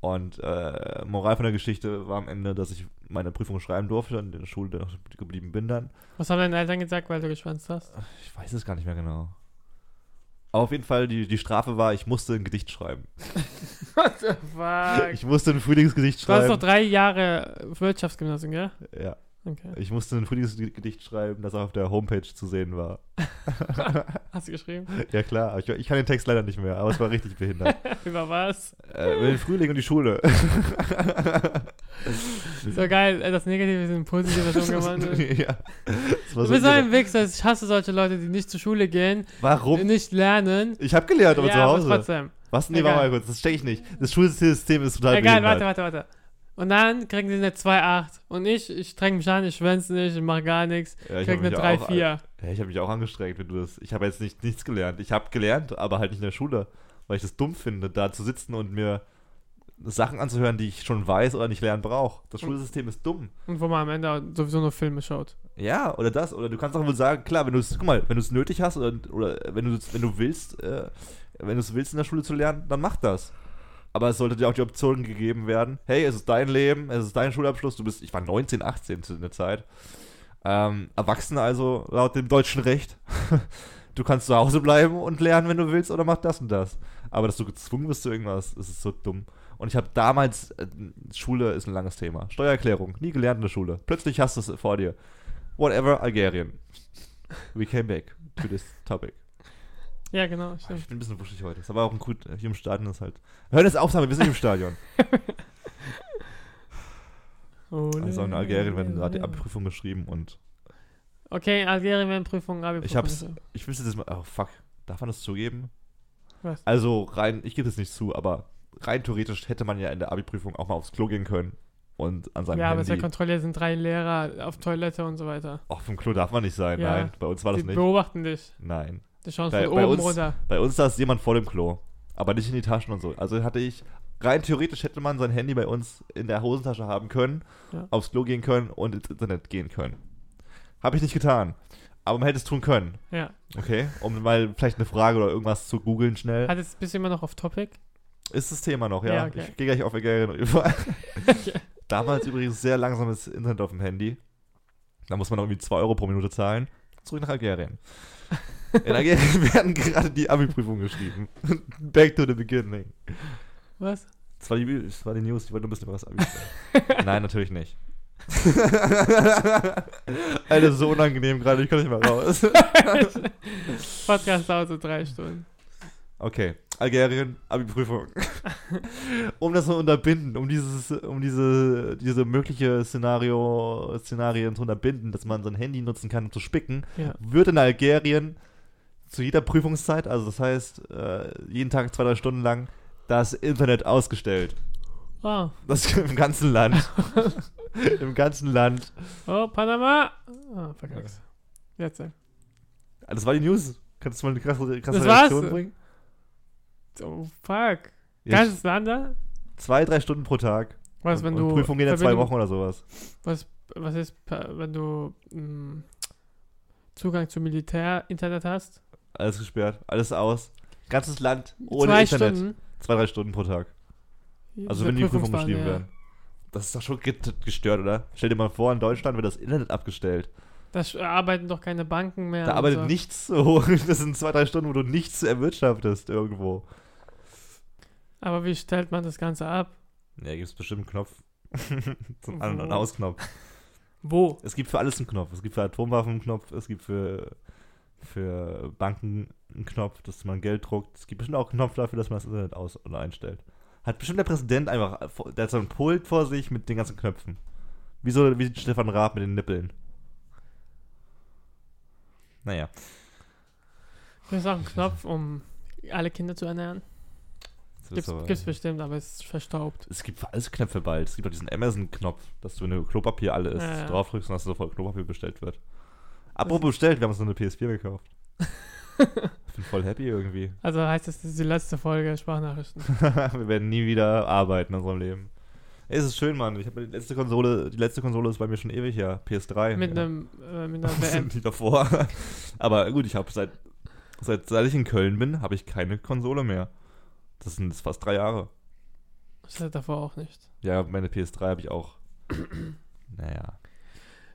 Und äh, Moral von der Geschichte war am Ende, dass ich meine Prüfung schreiben durfte und in der Schule noch geblieben bin dann. Was haben deine Eltern gesagt, weil du geschwänzt hast? Ich weiß es gar nicht mehr genau. Aber auf jeden Fall, die, die Strafe war, ich musste ein Gedicht schreiben. What the fuck? Ich musste ein Frühlingsgedicht Du hast schreiben. noch drei Jahre Wirtschaftsgymnasium, gell? ja, Okay. ich musste ein Frühlingsgedicht schreiben, das auf der Homepage zu sehen war. Hast du geschrieben? Ja klar, ich, ich kann den Text leider nicht mehr, aber es war richtig behindert. Über was? äh, über den Frühling und die Schule. So geil, äh, das Negative ist in positive Version gewandelt. ja. Du bist so ein Wichser, ich hasse solche Leute, die nicht zur Schule gehen, Warum? nicht lernen. Ich habe gelernt, aber ja, zu aber Hause. trotzdem. Was? Nee, Egal. warte mal kurz, das check ich nicht. Das Schulsystem ist total Egal, behindert. warte, warte, warte. Und dann kriegen die eine 2,8. Und ich, ich streng mich an, ich schwänze nicht, ich mache gar nichts. Ja, ich krieg eine mich 3, auch- 4. Ja, ich habe mich auch angestrengt, wenn du das. Ich habe jetzt nicht, nichts gelernt. Ich habe gelernt, aber halt nicht in der Schule, weil ich das dumm finde, da zu sitzen und mir Sachen anzuhören, die ich schon weiß oder nicht lernen brauche. Das. Schulsystem ist dumm. Und wo man am Ende sowieso nur Filme schaut. Ja, oder das. Oder du kannst auch wohl sagen, klar, wenn du es, guck mal, wenn du es nötig hast oder, oder wenn du wenn du willst, äh, wenn du es willst in der Schule zu lernen, dann mach das. Aber es sollte dir auch die Option gegeben werden. Hey, es ist dein Leben, es ist dein Schulabschluss. Du bist, ich war 19, 18 zu der Zeit. Ähm, erwachsen also laut dem deutschen Recht. Du kannst zu Hause bleiben und lernen, wenn du willst, oder mach das und das. Aber dass du gezwungen bist zu irgendwas, das ist so dumm. Und ich habe damals, äh, Schule ist ein langes Thema. Steuererklärung, nie gelernt in der Schule. Plötzlich hast du es vor dir. Whatever, Algerien. We came back to this topic. Ja, genau, Ich stimmt. bin ein bisschen wuschig heute. Ist aber auch ein gut, hier im Stadion ist halt. Hör das auf, Sami, wir sind nicht im Stadion. Oh, Also in Algerien werden gerade die Abprüfung geschrieben und Okay, in Algerien werden Prüfungen, Abi ich hab's, ich will es jetzt mal, oh fuck, darf man das zugeben? Was? Also rein, ich gebe es nicht zu, aber rein theoretisch hätte man ja in der Abi-Prüfung auch mal aufs Klo gehen können und an seinem Ja, aber es ist ja Handy. kontrolliert, sind drei Lehrer auf Toilette und so weiter. Auch vom Klo darf man nicht sein, Ja. nein, bei uns war das Die nicht. beobachten dich. Nein. Die schauen Bei- von bei oben uns- runter. Bei uns saß jemand vor dem Klo, aber nicht in die Taschen und so. Also hatte ich, rein theoretisch hätte man sein Handy bei uns in der Hosentasche haben können, Ja. aufs Klo gehen können und ins Internet gehen können. Habe ich nicht getan. Aber man hätte es tun können, Ja. okay? Um mal vielleicht eine Frage oder irgendwas zu googeln schnell. Hat jetzt bist du immer noch auf Topic? Ist das Thema noch, ja. Ja, okay. Ich gehe gleich auf Algerien rüber. Damals übrigens sehr langsames Internet auf dem Handy. Da muss man noch irgendwie 2 Euro pro Minute zahlen. Zurück nach Algerien. In Algerien werden gerade die Abi-Prüfungen geschrieben. Back to the beginning. Was? Das war die, das war die News, die wollte nur ein bisschen über das Abi sagen. Nein, natürlich nicht. Alter, ist so unangenehm gerade, ich kann nicht mehr raus. Podcast dauert so drei Stunden. Okay, Algerien, Abi-Prüfung. um das zu unterbinden, um dieses, um diese, diese mögliche Szenario, Szenarien zu unterbinden, dass man sein Handy nutzen kann, um zu spicken, Ja. wird in Algerien zu jeder Prüfungszeit, also das heißt, äh, jeden Tag zwei, drei Stunden lang, das Internet ausgestellt. Oh. Das im ganzen Land. Im ganzen Land. Oh, Panama. Ah, verkackt. Jetzt. äh. Das war die News. Kannst du mal eine krasse, krasse Das war's? Reaktion bringen? Oh, fuck. Ja, Ganzes Land da? zwei, drei Stunden pro Tag. Was, wenn Und du. Prüfung gehen ja zwei Wochen oder sowas. Was, was ist, wenn du mh, Zugang zum Militär-Internet hast? Alles gesperrt, alles aus. Ganzes Land ohne Zwei Internet. Stunden. Zwei, drei Stunden pro Tag. Also wenn die Prüfungen geschrieben ja. werden. Das ist doch schon ge- gestört, oder? Stell dir mal vor, in Deutschland wird das Internet abgestellt. Da arbeiten doch keine Banken mehr. Da arbeitet so. nichts so. Das sind zwei, drei Stunden, wo du nichts erwirtschaftest irgendwo. Aber wie stellt man das Ganze ab? Ja, gibt es bestimmt einen Knopf. Zum An- und? Ausknopf. Wo? Es gibt für alles einen Knopf. Es gibt für Atomwaffen einen Knopf, es gibt für, für Banken einen Knopf, dass man Geld druckt. Es gibt bestimmt auch einen Knopf dafür, dass man das Internet aus- oder einstellt. Hat bestimmt der Präsident einfach, der hat so ein Pult vor sich mit den ganzen Knöpfen. Wie so, wie Stefan Raab mit den Nippeln. Naja. Gibt es auch einen Knopf, um alle Kinder zu ernähren? das Gibt's, ist aber- gibt's bestimmt, aber es ist verstaubt. Es gibt für alles Knöpfe bald. Es gibt auch diesen Amazon-Knopf, dass du, wenn du Klopapier alle isst, Ja, ja. draufdrückst und dass sofort Klopapier bestellt wird. Apropos bestellt, wir haben uns so eine PS4 gekauft. ich bin voll happy irgendwie. Also heißt das, das ist die letzte Folge Sprachnachrichten. wir werden nie wieder arbeiten in unserem Leben. Ey, es ist schön, Mann. Ich habe die letzte Konsole, die letzte Konsole ist bei mir schon ewig her. PS3. mit ja. einem äh, mit einer WM. die davor? Aber gut, ich habe seit, seit seit ich in Köln bin, habe ich keine Konsole mehr. Das sind jetzt fast drei Jahre. Das hatte davor auch nicht. Ja, meine PS3 habe ich auch. naja,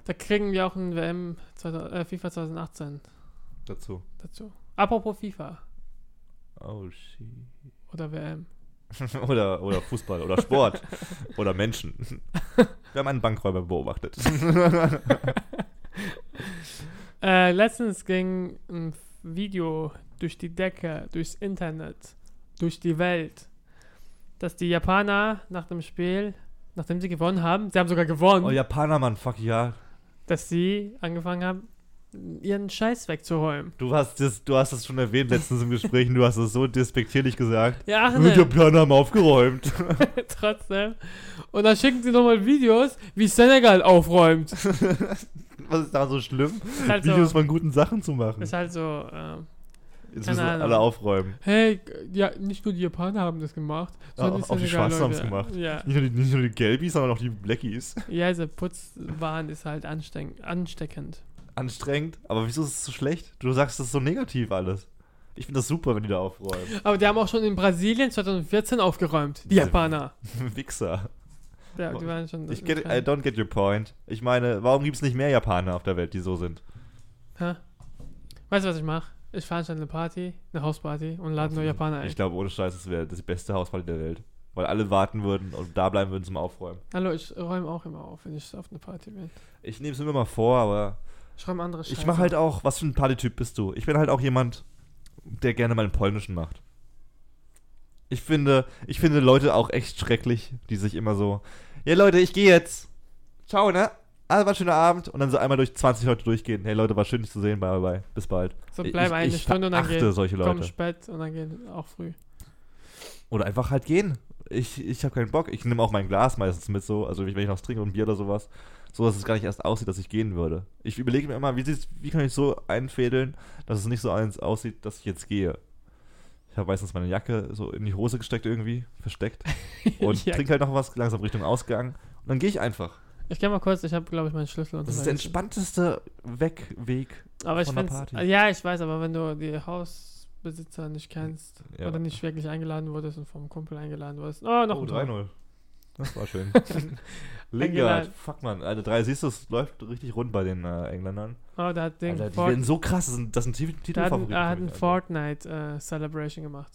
Da kriegen wir auch ein WM 2000, äh, FIFA 2018 dazu. dazu. Apropos FIFA Oh shit. oder WM. oder, oder Fußball oder Sport oder Menschen. Wir haben einen Bankräuber beobachtet. Äh, letztens ging ein Video durch die Decke, durchs Internet, durch die Welt, dass die Japaner nach dem Spiel, nachdem sie gewonnen haben, sie haben sogar gewonnen, Oh, Japaner, Mann, fuck ja. Dass sie angefangen haben, ihren Scheiß wegzuräumen. Du hast das, du hast das schon erwähnt letztens im Gespräch du hast es so despektierlich gesagt. Ja, ach Die ne, Japaner haben aufgeräumt. trotzdem. Und dann schicken sie nochmal Videos, wie Senegal aufräumt. Was ist da so schlimm? Ist halt Videos so, von guten Sachen zu machen. ist halt so äh, Jetzt müssen Ahnung. alle aufräumen. hey, ja, nicht nur die Japaner haben das gemacht, sondern auch die. Schwarzen haben's gemacht. Ja. Nicht nur, die, nicht nur die Gelbis, sondern auch die Blackies. Ja, dieser Putzwahn ist halt ansteck ansteckend. Anstrengend. Aber wieso ist es so schlecht? Du sagst, das ist so negativ alles. Ich finde das super, wenn die da aufräumen. Aber die haben auch schon in Brasilien 2014 aufgeräumt, die Diese- Japaner. Wichser. Ja, die waren schon. Ich get, I don't get your point. Ich meine, warum gibt es nicht mehr Japaner auf der Welt, die so sind? Hä? Weißt du, was ich mache? Ich veranstalte eine Party, eine Hausparty und lade nur Japaner ein. Ich glaube, ohne Scheiß, das wäre das beste Hausparty der Welt. Weil alle warten würden und da bleiben würden zum Aufräumen. Hallo, ich räume auch immer auf, wenn ich auf eine Party bin. Ich nehme es mir mal vor, aber Ich räume andere Scheiße. ich mache halt auch, was für ein Partytyp bist du? Ich bin halt auch jemand, der gerne mal einen polnischen macht. Ich finde, ich finde Leute auch echt schrecklich, die sich immer so, ja Leute, ich gehe jetzt. Ciao, ne? Also war ein schöner Abend und dann so einmal durch 20 Leute durchgehen. Hey Leute, war schön dich zu sehen, bye bye, bye. bis bald. So bleib ich- eine ich Stunde und dann gehen. solche Komm Leute. spät und dann gehen auch früh. Oder einfach halt gehen. Ich, ich habe keinen Bock. Ich nehme auch mein Glas meistens mit so, also wenn ich noch was trinke und ein Bier oder sowas, so dass es gar nicht erst aussieht, dass ich gehen würde. Ich überlege mir immer, wie, wie kann ich so einfädeln, dass es nicht so eins aussieht, dass ich jetzt gehe. Ich habe meistens meine Jacke so in die Hose gesteckt irgendwie, versteckt und trinke halt noch was langsam Richtung Ausgang und dann gehe ich einfach. Ich geh mal kurz, ich habe, glaube ich, meinen Schlüssel Das ist der entspannteste Wegweg. Aber ich von Party. Ja, ich weiß, aber wenn du die Hausbesitzer nicht kennst Ja. oder nicht wirklich eingeladen wurdest und vom Kumpel eingeladen wurdest. Oh, noch Oh, ein Tor. 3-0. Das war schön. Lingard, fuck man. Alter, drei, siehst du, es läuft richtig rund bei den äh, Engländern. Oh, der hat den Alter, die Fort- werden so krass, das sind, das sind hat, Titelfavoriten. er hat für ein mich, Alter. Fortnite äh, Celebration gemacht.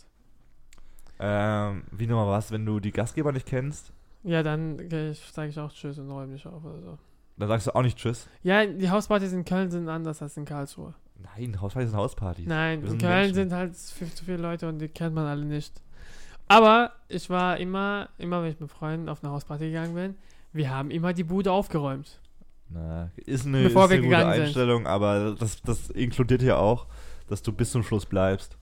Ähm, wie nochmal was, wenn du die Gastgeber nicht kennst, Ja, dann sage ich auch Tschüss und räume mich auf oder so. dann sagst du auch nicht Tschüss. Ja, die Hauspartys in Köln sind anders als in Karlsruhe. Nein, Hausparty sind Hauspartys. Nein, in Köln Menschen. sind halt viel zu viele Leute und die kennt man alle nicht. Aber ich war immer, immer wenn ich mit Freunden auf eine Hausparty gegangen bin, wir haben immer die Bude aufgeräumt. Na, ist eine, Bevor ist wir eine gute gegangen sind. Einstellung, aber das, das inkludiert ja auch, dass du bis zum Schluss bleibst.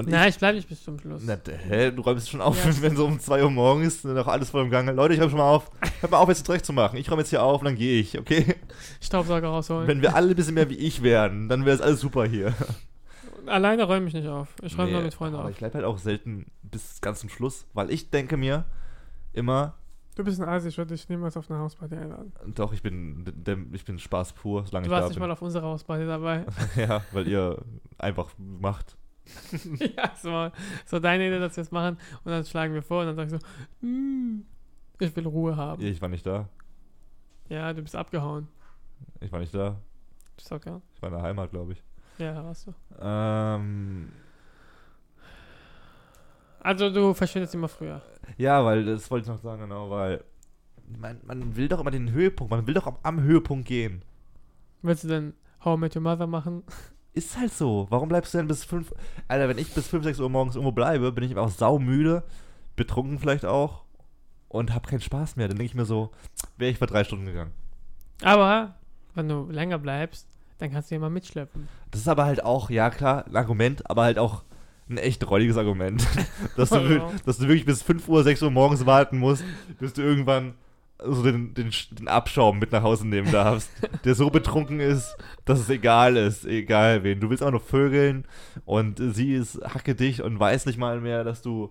Und Nein, ich bleibe nicht bis zum Schluss. ich, na, hä, du räumst schon auf, Ja. wenn so um 2 Uhr morgens ist, noch alles voll im Gange. Leute, ich räume schon mal auf. Hört mal auf, jetzt zurecht zu machen. Ich räume jetzt hier auf und dann gehe ich, okay? Staubsauger rausholen. Wenn wir alle ein bisschen mehr wie ich wären, dann wäre es alles super hier. Alleine räume ich nicht auf. Ich räume nur Nee, mit Freunden aber auf. ich bleibe halt auch selten bis ganz zum Schluss, weil ich denke mir immer, Du bist ein Asi, ich würde dich niemals auf eine Hausparty einladen. doch, ich bin, ich bin Spaß pur, solange Du ich warst da nicht bin. mal auf unserer Hausparty dabei. ja, weil ihr einfach macht. ja, so, so deine Idee, dass wir es machen. Und dann schlagen wir vor und dann sagst du, "Hm, ich will Ruhe haben. Ich war nicht da. Ja, du bist abgehauen. Ich war nicht da. Das ist okay. Ich war in der Heimat, glaube ich. Ja, warst du. Ähm, Also du verschwindest immer früher. ja, weil das wollte ich noch sagen, genau, weil man, man will doch immer den Höhepunkt, man will doch am, am Höhepunkt gehen. Willst du denn How I Met Your Mother machen? Ist halt so. Warum bleibst du denn bis 5? Alter, wenn ich bis 5, 6 Uhr morgens irgendwo bleibe, bin ich einfach saumüde, betrunken vielleicht auch und hab keinen Spaß mehr. Dann denke ich mir so, wäre ich vor drei Stunden gegangen. Aber, wenn du länger bleibst, dann kannst du jemanden mitschleppen. Das ist aber halt auch, ja klar, ein Argument, aber halt auch ein echt räudiges Argument. dass, du, dass du wirklich bis 5 Uhr, 6 Uhr morgens warten musst, bis du irgendwann so den, den, den Abschaum mit nach Hause nehmen darfst, der so betrunken ist, dass es egal ist, egal wen. Du willst auch nur vögeln und sie ist hackedicht und weiß nicht mal mehr, dass du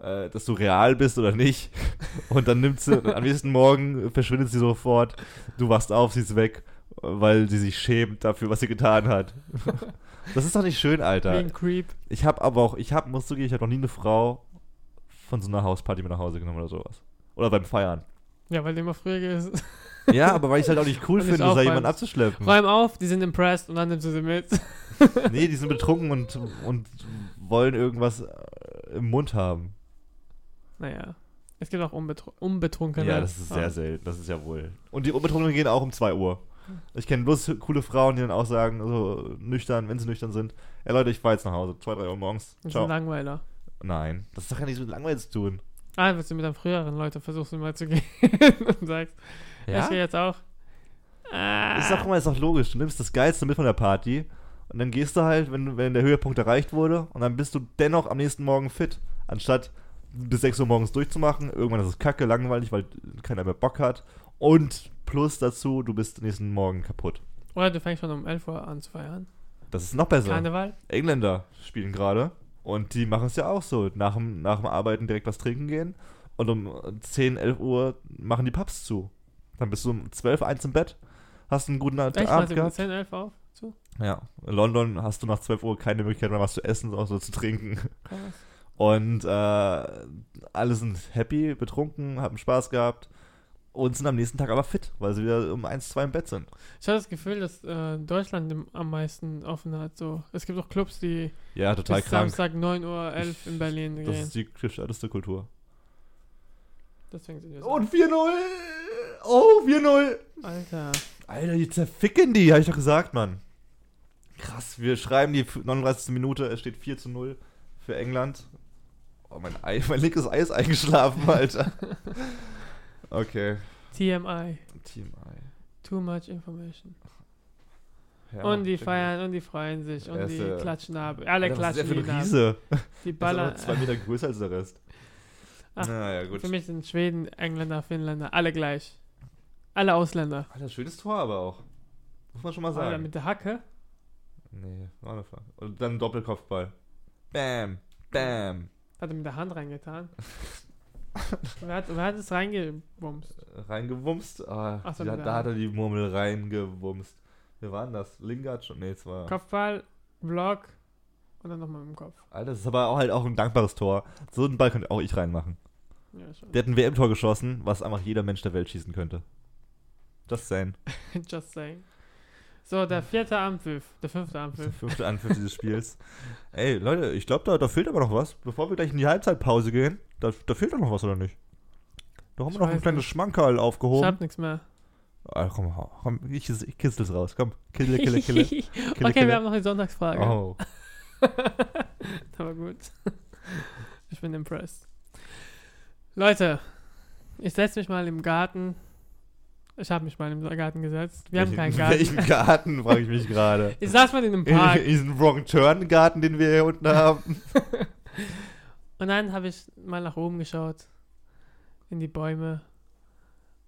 äh, dass du real bist oder nicht. Und dann nimmt sie, am nächsten Morgen verschwindet sie sofort. Du wachst auf, sie ist weg, weil sie sich schämt dafür, was sie getan hat. Das ist doch nicht schön, Alter. ein Creep. Ich habe aber auch, ich habe, musst zugeben, ich habe noch nie eine Frau von so einer Hausparty mit nach Hause genommen oder sowas. Oder beim Feiern. Ja, weil du immer früher gehst. Ja, aber weil ich es halt auch nicht cool finde, da jemanden abzuschleppen. Räum auf, die sind impressed und dann nimmst du sie mit. Nee, die sind betrunken und, und wollen irgendwas äh, im Mund haben. Naja. Es gibt auch unbetru unbetrunkene. Ja, das ist sehr selten, das ist ja wohl. Und die Unbetrunkenen gehen auch um 2 Uhr. Ich kenne bloß coole Frauen, die dann auch sagen, so nüchtern, wenn sie nüchtern sind, ja Leute, ich fahr jetzt nach Hause, 2, 3 Uhr morgens. Das ist Ciao. ein Langweiler. Nein, das ist doch ja nicht so langweilig zu tun. Ah, was du mit deinen früheren Leuten versuchst, mal zu gehen und sagst, ich gehe jetzt auch. Ah. Ich sag mal, ist doch logisch. Du nimmst das Geilste mit von der Party und dann gehst du halt, wenn, wenn der Höhepunkt erreicht wurde und dann bist du dennoch am nächsten Morgen fit. Anstatt bis 6 Uhr morgens durchzumachen. Irgendwann ist es kacke, langweilig, weil keiner mehr Bock hat. Und plus dazu, du bist nächsten Morgen kaputt. Oder du fängst schon um 11 Uhr an zu feiern. Das ist noch besser. Karneval. Engländer spielen gerade und die machen es ja auch so. Nach dem, nach dem Arbeiten direkt was trinken gehen und um 10, 11 Uhr machen die Pubs zu. Dann bist du um 12, 1 im Bett, hast einen guten Echt, Abend gehabt. 10, 11 auf? Zu? Ja, in London hast du nach 12 Uhr keine Möglichkeit mehr was zu essen, sondern so zu trinken. Krass. Und äh, alle sind happy, betrunken, haben Spaß gehabt und sind am nächsten Tag aber fit, weil sie wieder um 1, 2 im Bett sind. Ich habe das Gefühl, dass äh, Deutschland im, am meisten offen hat. So. Es gibt auch Clubs, die Ja, total bis krank. Samstag 9 Uhr 11 in Berlin Das gehen. ist die gestörteste Kultur. Deswegen sind wir so. Und 4-0! Oh, 4-0! Alter. Alter, die zerficken die, hab ich doch gesagt, Mann. Krass, wir schreiben die 39. Minute, es steht 4 zu 0 für England. Oh, mein, Ei, mein linkes Ei ist eingeschlafen, Alter. Okay. TMI. Team Ei. Too much information. Ja, und die feiern und die freuen sich und die äh, klatschen ab. Alle Alter, was ist der klatschen für ein. Riese? Die ballern. zwei Meter größer als der Rest. Ach, naja, gut. Für mich sind Schweden, Engländer, Finnländer alle gleich. Alle Ausländer. Alter, schönes Tor aber auch. Muss man schon mal Alter, sagen. mit der Hacke. nee, war eine Frage. Und dann Doppelkopfball. Bam, bam. Hat er mit der Hand reingetan. wer, hat, wer hat es reingebumst? Reingewumst. Ah, Ach so, der da hat er die Murmel reingewumst. Wer war denn das? Lingard schon? Nee, es war. Kopfball, Block und dann nochmal im Kopf. Alter, das ist aber auch halt auch ein dankbares Tor. So einen Ball könnte auch ich reinmachen. Ja. Der hat ein WM-Tor geschossen, was einfach jeder Mensch der Welt schießen könnte. Just saying. Just saying. So, der vierte Ampfiff. Der fünfte ist der fünfte Anpfiff dieses Spiels. Ey, Leute, ich glaube, da, da fehlt aber noch was. Bevor wir gleich in die Halbzeitpause gehen, da, da fehlt doch noch was, oder nicht? Da haben Ich wir noch ein kleines nicht. Schmankerl Ich aufgehoben. hab nichts mehr. Ah, komm, komm ich, ich kissel's raus. Komm, kille, kille, kille. kille okay, kille. wir haben noch die Sonntagsfrage. Oh. Aber gut. Ich bin impressed. Leute, ich setze mich mal im Garten. Ich habe mich mal im Garten gesetzt. Wir haben Welchen- keinen Garten. Welchen Garten, frage ich mich gerade. Ich saß mal in einem In Park diesen Wrong Turn Garten, den wir hier unten haben. und dann habe ich mal nach oben geschaut. In die Bäume.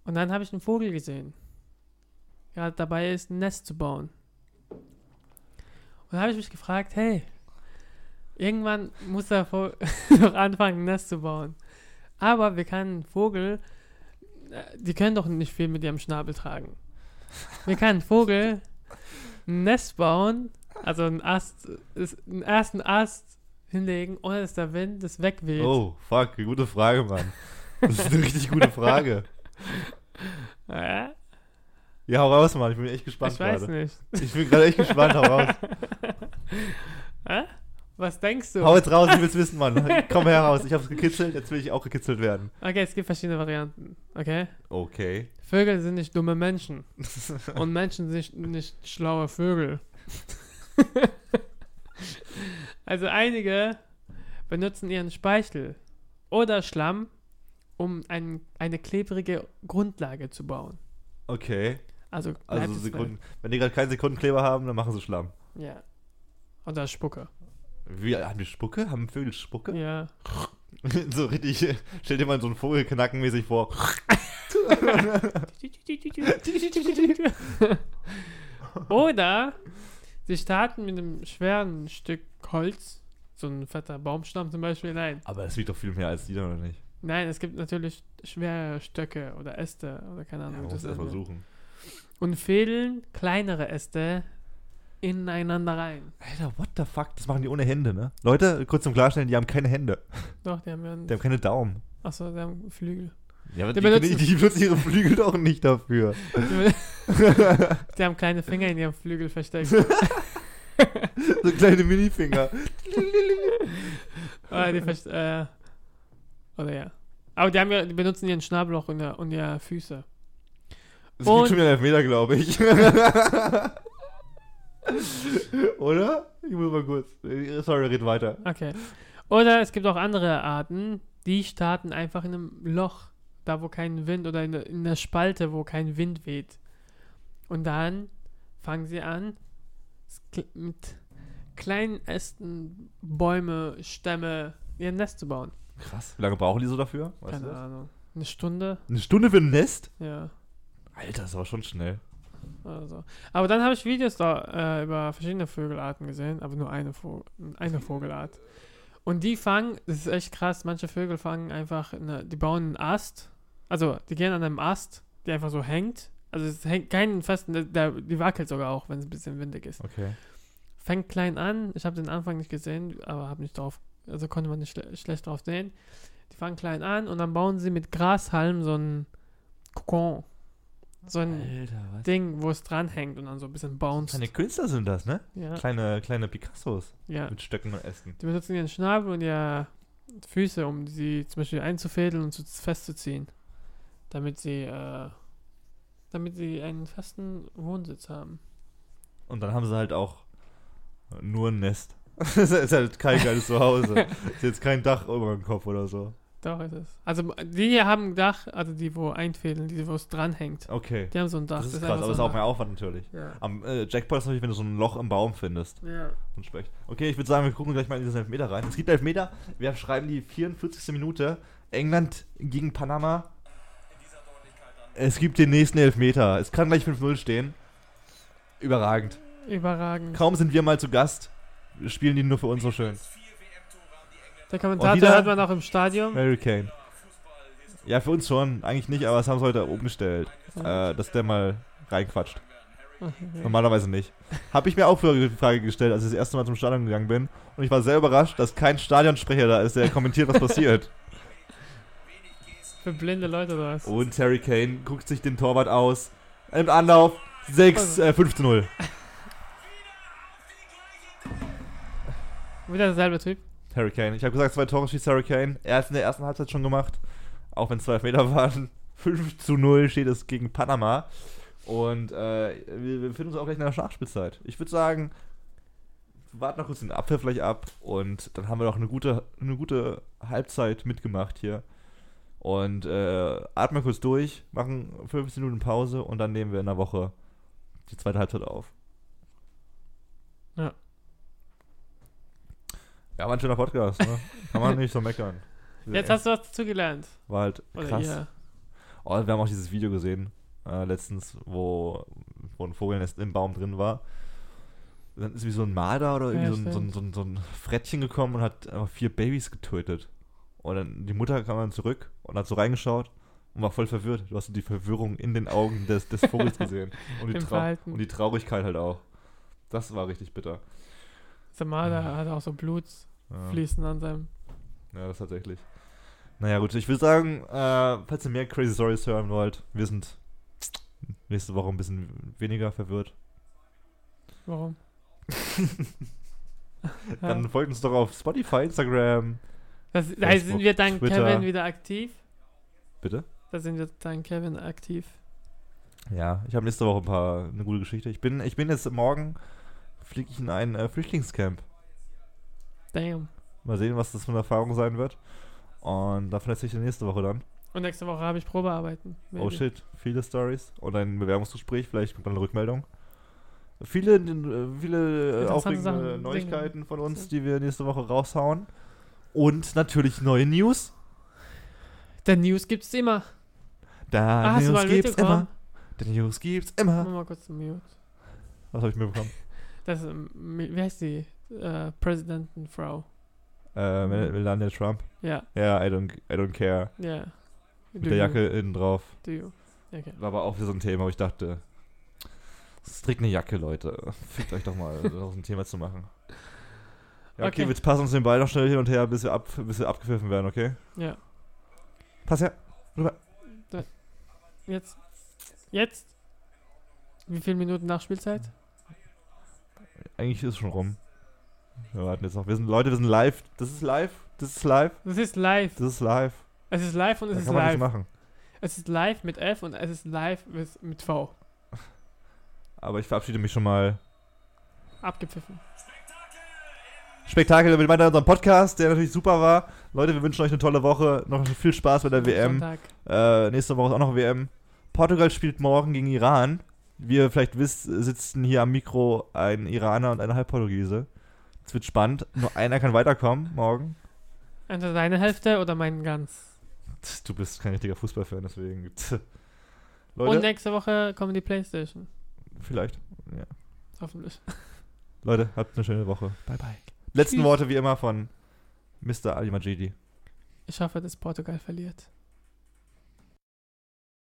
Und dann habe ich einen Vogel gesehen. Gerade dabei ist, ein Nest zu bauen. Und dann habe ich mich gefragt, hey, irgendwann muss der Vogel doch anfangen, ein Nest zu bauen. Aber wir können einen Vogel, die können doch nicht viel mit ihrem Schnabel tragen. Wir können einen Vogel ein Nest bauen, also einen Ast, ist- einen ersten Ast hinlegen, ohne dass der Wind das wegweht. Oh, fuck, gute Frage, Mann. Das ist eine richtig gute Frage. Äh? Ja, hau raus, Mann. Ich bin echt gespannt Ich weiß gerade. nicht. Ich bin gerade echt gespannt, hau raus. Hä? Was denkst du? Hau jetzt raus, ich will's wissen, Mann. Komm heraus. Ich hab's gekitzelt, jetzt will ich auch gekitzelt werden. Okay, es gibt verschiedene Varianten. Okay? Okay. Vögel sind nicht dumme Menschen. Und Menschen sind nicht, schlaue Vögel. also einige benutzen ihren Speichel, oder Schlamm, um ein, eine klebrige Grundlage zu bauen. Okay. Also, Also Sekunden, wenn die gerade keinen Sekundenkleber haben, dann machen sie Schlamm. Ja. Oder Spucke. Wie, haben die Spucke? Haben Vögel Spucke? Ja. so richtig, stell dir mal so einen Vogel knackenmäßig vor. Oder sie starten mit einem schweren Stück Holz, so ein fetter Baumstamm zum Beispiel. Nein, Aber es wiegt doch viel mehr als die dann, oder nicht? nein, es gibt natürlich schwere Stöcke oder Äste oder keine Ja, Ahnung. man wie muss das erstmal nennt. suchen. Und fädeln kleinere Äste ineinander rein. Alter, what the fuck? Das machen die ohne Hände, ne? Leute, kurz zum Klarstellen, die haben keine Hände. Doch, die haben ja einen, Die haben keine Daumen. achso, die haben Flügel. Ja, aber Die die, benutzen- die, die benutzen ihre Flügel doch nicht dafür. Die haben kleine Finger in ihrem Flügel versteckt. so kleine Minifinger. Oder die verst äh, oder ja. Aber die, haben ja, die benutzen ihren Schnabelloch und, und ihre Füße. Das Und- gibt schon wieder einen Elfmeter, glaube ich. Oder? Ich muss mal kurz. Sorry, red weiter. Okay. Oder es gibt auch andere Arten, die starten einfach in einem Loch, da wo kein Wind oder in, der- in der Spalte, wo kein Wind weht. Und dann fangen sie an, mit kleinen Ästen, Bäume, Stämme, ihr Nest zu bauen. Krass. Wie lange brauchen die so dafür? Weißt Keine? Ahnung. Eine Stunde? Eine Stunde für ein Nest? Ja. Alter, das ist aber schon schnell. Also. Aber dann habe ich Videos da äh, über verschiedene Vögelarten gesehen, aber nur eine, Vo eine Vogelart. Und die fangen, das ist echt krass, manche Vögel fangen einfach, eine, die bauen einen Ast, also die gehen an einem Ast, der einfach so hängt. Also es hängt keinen festen, der, der, die wackelt sogar auch, wenn es ein bisschen windig ist. Okay. Fängt klein an, ich habe den Anfang nicht gesehen, aber habe nicht drauf, also konnte man nicht schle schlecht drauf sehen. Die fangen klein an und dann bauen sie mit Grashalm so ein Kokon. So ein Alter? Ding, wo es dranhängt und dann so ein bisschen bounced. Kleine Künstler sind das, ne? Ja, Kleine, kleine Picassos ja. mit Stöcken und Ästen. Die benutzen ihren Schnabel und ihre Füße, um sie zum Beispiel einzufädeln und zu, festzuziehen. Damit sie, äh, damit sie einen festen Wohnsitz haben. Und dann haben sie halt auch nur ein Nest. das ist halt kein geiles Zuhause. ist jetzt kein Dach über dem Kopf oder so. Doch ist es. Also die hier haben ein Dach, also die, wo einfädeln, die, wo es dranhängt. Okay. Die haben so ein Dach. Das ist einfach krass, aber so ist auch mehr Aufwand natürlich. Ja. Am äh, Jackpot ist natürlich, wenn du so ein Loch im Baum findest. ja. Und Specht. Okay, ich würde sagen, wir gucken gleich mal in diesen Elfmeter rein. Es gibt Elfmeter. Wir schreiben die 44. Minute. England gegen Panama. Es gibt den nächsten Elfmeter. Es kann gleich 5-0 stehen. Überragend. Überragend. Kaum sind wir mal zu Gast, spielen die nur für uns so schön. Der Kommentator hört man auch im Stadion. Mary Kane. Ja, für uns schon. Eigentlich nicht, aber das haben sie heute umgestellt. Äh, dass der mal reinquatscht. Okay. Normalerweise nicht. Habe ich mir auch früher die Frage gestellt, als ich das erste Mal zum Stadion gegangen bin. Und ich war sehr überrascht, dass kein Stadionsprecher da ist, der kommentiert, was passiert. Für blinde Leute oder was? Und Harry Kane guckt sich den Torwart aus. Im Anlauf. 6, äh, 5 zu 0. Wieder derselbe Typ. Harry Kane. Ich habe gesagt, zwei Tore schießt Harry Kane. Er hat es in der ersten Halbzeit schon gemacht. Auch wenn es zwei Meter waren. 5 zu 0 steht es gegen Panama. Und äh, wir, befinden uns auch gleich in der Nachspielzeit. Ich würde sagen, warten noch kurz den Abwehr vielleicht ab. Und dann haben wir noch eine gute, eine gute Halbzeit mitgemacht hier. Und äh, atmen kurz durch, machen 15 Minuten Pause und dann nehmen wir in der Woche die zweite Halbzeit auf. Ja. Ja, war ein schöner Podcast, ne? Kann man nicht so meckern. Jetzt hast du was dazu gelernt. War halt Oder krass. ihr. Oh, wir haben auch dieses Video gesehen, äh, letztens, wo, wo ein Vogelnest im Baum drin war. Dann ist wie so ein Marder oder irgendwie Ja, so, ein, so, ein, so, ein, Frettchen gekommen und hat einfach vier Babys getötet. Und dann die Mutter kam dann zurück und hat so reingeschaut und war voll verwirrt. Du hast die Verwirrung in den Augen des, des Vogels gesehen. Und die, Verhalten. und die Traurigkeit halt auch. Das war richtig bitter. Samada hat auch so Blut Ja. fließen an seinem. Ja, das tatsächlich. Naja, gut, ich würde sagen, äh, falls ihr mehr Crazy Stories hören wollt, wir sind nächste Woche ein bisschen weniger verwirrt. Warum? Dann folgt uns doch auf Spotify, Instagram. das, da Facebook, sind wir dank Twitter. Kevin wieder aktiv. Bitte? Da sind wir dank Kevin aktiv. Ja, ich habe nächste Woche ein paar, eine gute Geschichte. Ich bin, ich bin jetzt morgen, fliege ich in ein äh, Flüchtlingscamp. Damn. Mal sehen, was das für eine Erfahrung sein wird. Und davon erzähle ich dir nächste Woche dann. Und nächste Woche habe ich Probearbeiten. Oh Maybe. shit, viele Stories und ein Bewerbungsgespräch, vielleicht kommt dann eine Rückmeldung. Viele, äh, viele äh, aufregende Sachen, Neuigkeiten Dinge. von uns, die wir nächste Woche raushauen. Und natürlich neue News. Der News gibt's immer. Da Ah, News gibt's immer. Der News gibt's Mach immer. mal kurz Mute. Was habe ich mir bekommen? Das ist, ähm, wie heißt die? Äh, Präsidentenfrau. Äh, Mel- Melania Trump. Ja, Ja, I don't, I don't care. ja. Mit der Jacke innen drauf. Do you? Okay. War aber auch wieder so ein Thema, wo ich dachte, es trägt eine Jacke, Leute. Fickt euch doch mal, daraus ein Thema zu machen. Ja, okay, Okay. wir passen uns den Ball noch schnell hin und her, bis wir, ab, bis wir abgepfiffen werden, okay? Ja. Pass her. Jetzt. Jetzt? Wie viele Minuten nach Spielzeit? Eigentlich ist es schon rum. Wir warten jetzt noch. Wir sind, Leute, wir sind live. Das ist live. Das ist live. Das ist live. Das ist live. Es ist live und es Da ist kann man live. nicht machen. Es ist live mit F und es ist live mit, mit V. Aber ich verabschiede mich schon mal. Abgepfiffen. Spektakel mit weiter unserem Podcast, der natürlich super war. Leute, wir wünschen euch eine tolle Woche. Noch viel Spaß bei der WM. Sonntag. Äh, nächste Woche ist auch noch WM. Portugal spielt morgen gegen Iran. Wie ihr vielleicht wisst, sitzen hier am Mikro ein Iraner und eine Halbportugiese. Es wird spannend. Nur einer kann weiterkommen morgen. Entweder deine Hälfte oder meinen ganz. Du bist kein richtiger Fußballfan, deswegen. Tch. Und Leute, nächste Woche kommen die Playstation. vielleicht. Ja. Hoffentlich. Leute, habt eine schöne Woche. Bye, bye. Letzten Tschüss. Worte wie immer von Mr. Ali Majidi. Ich hoffe, dass Portugal verliert.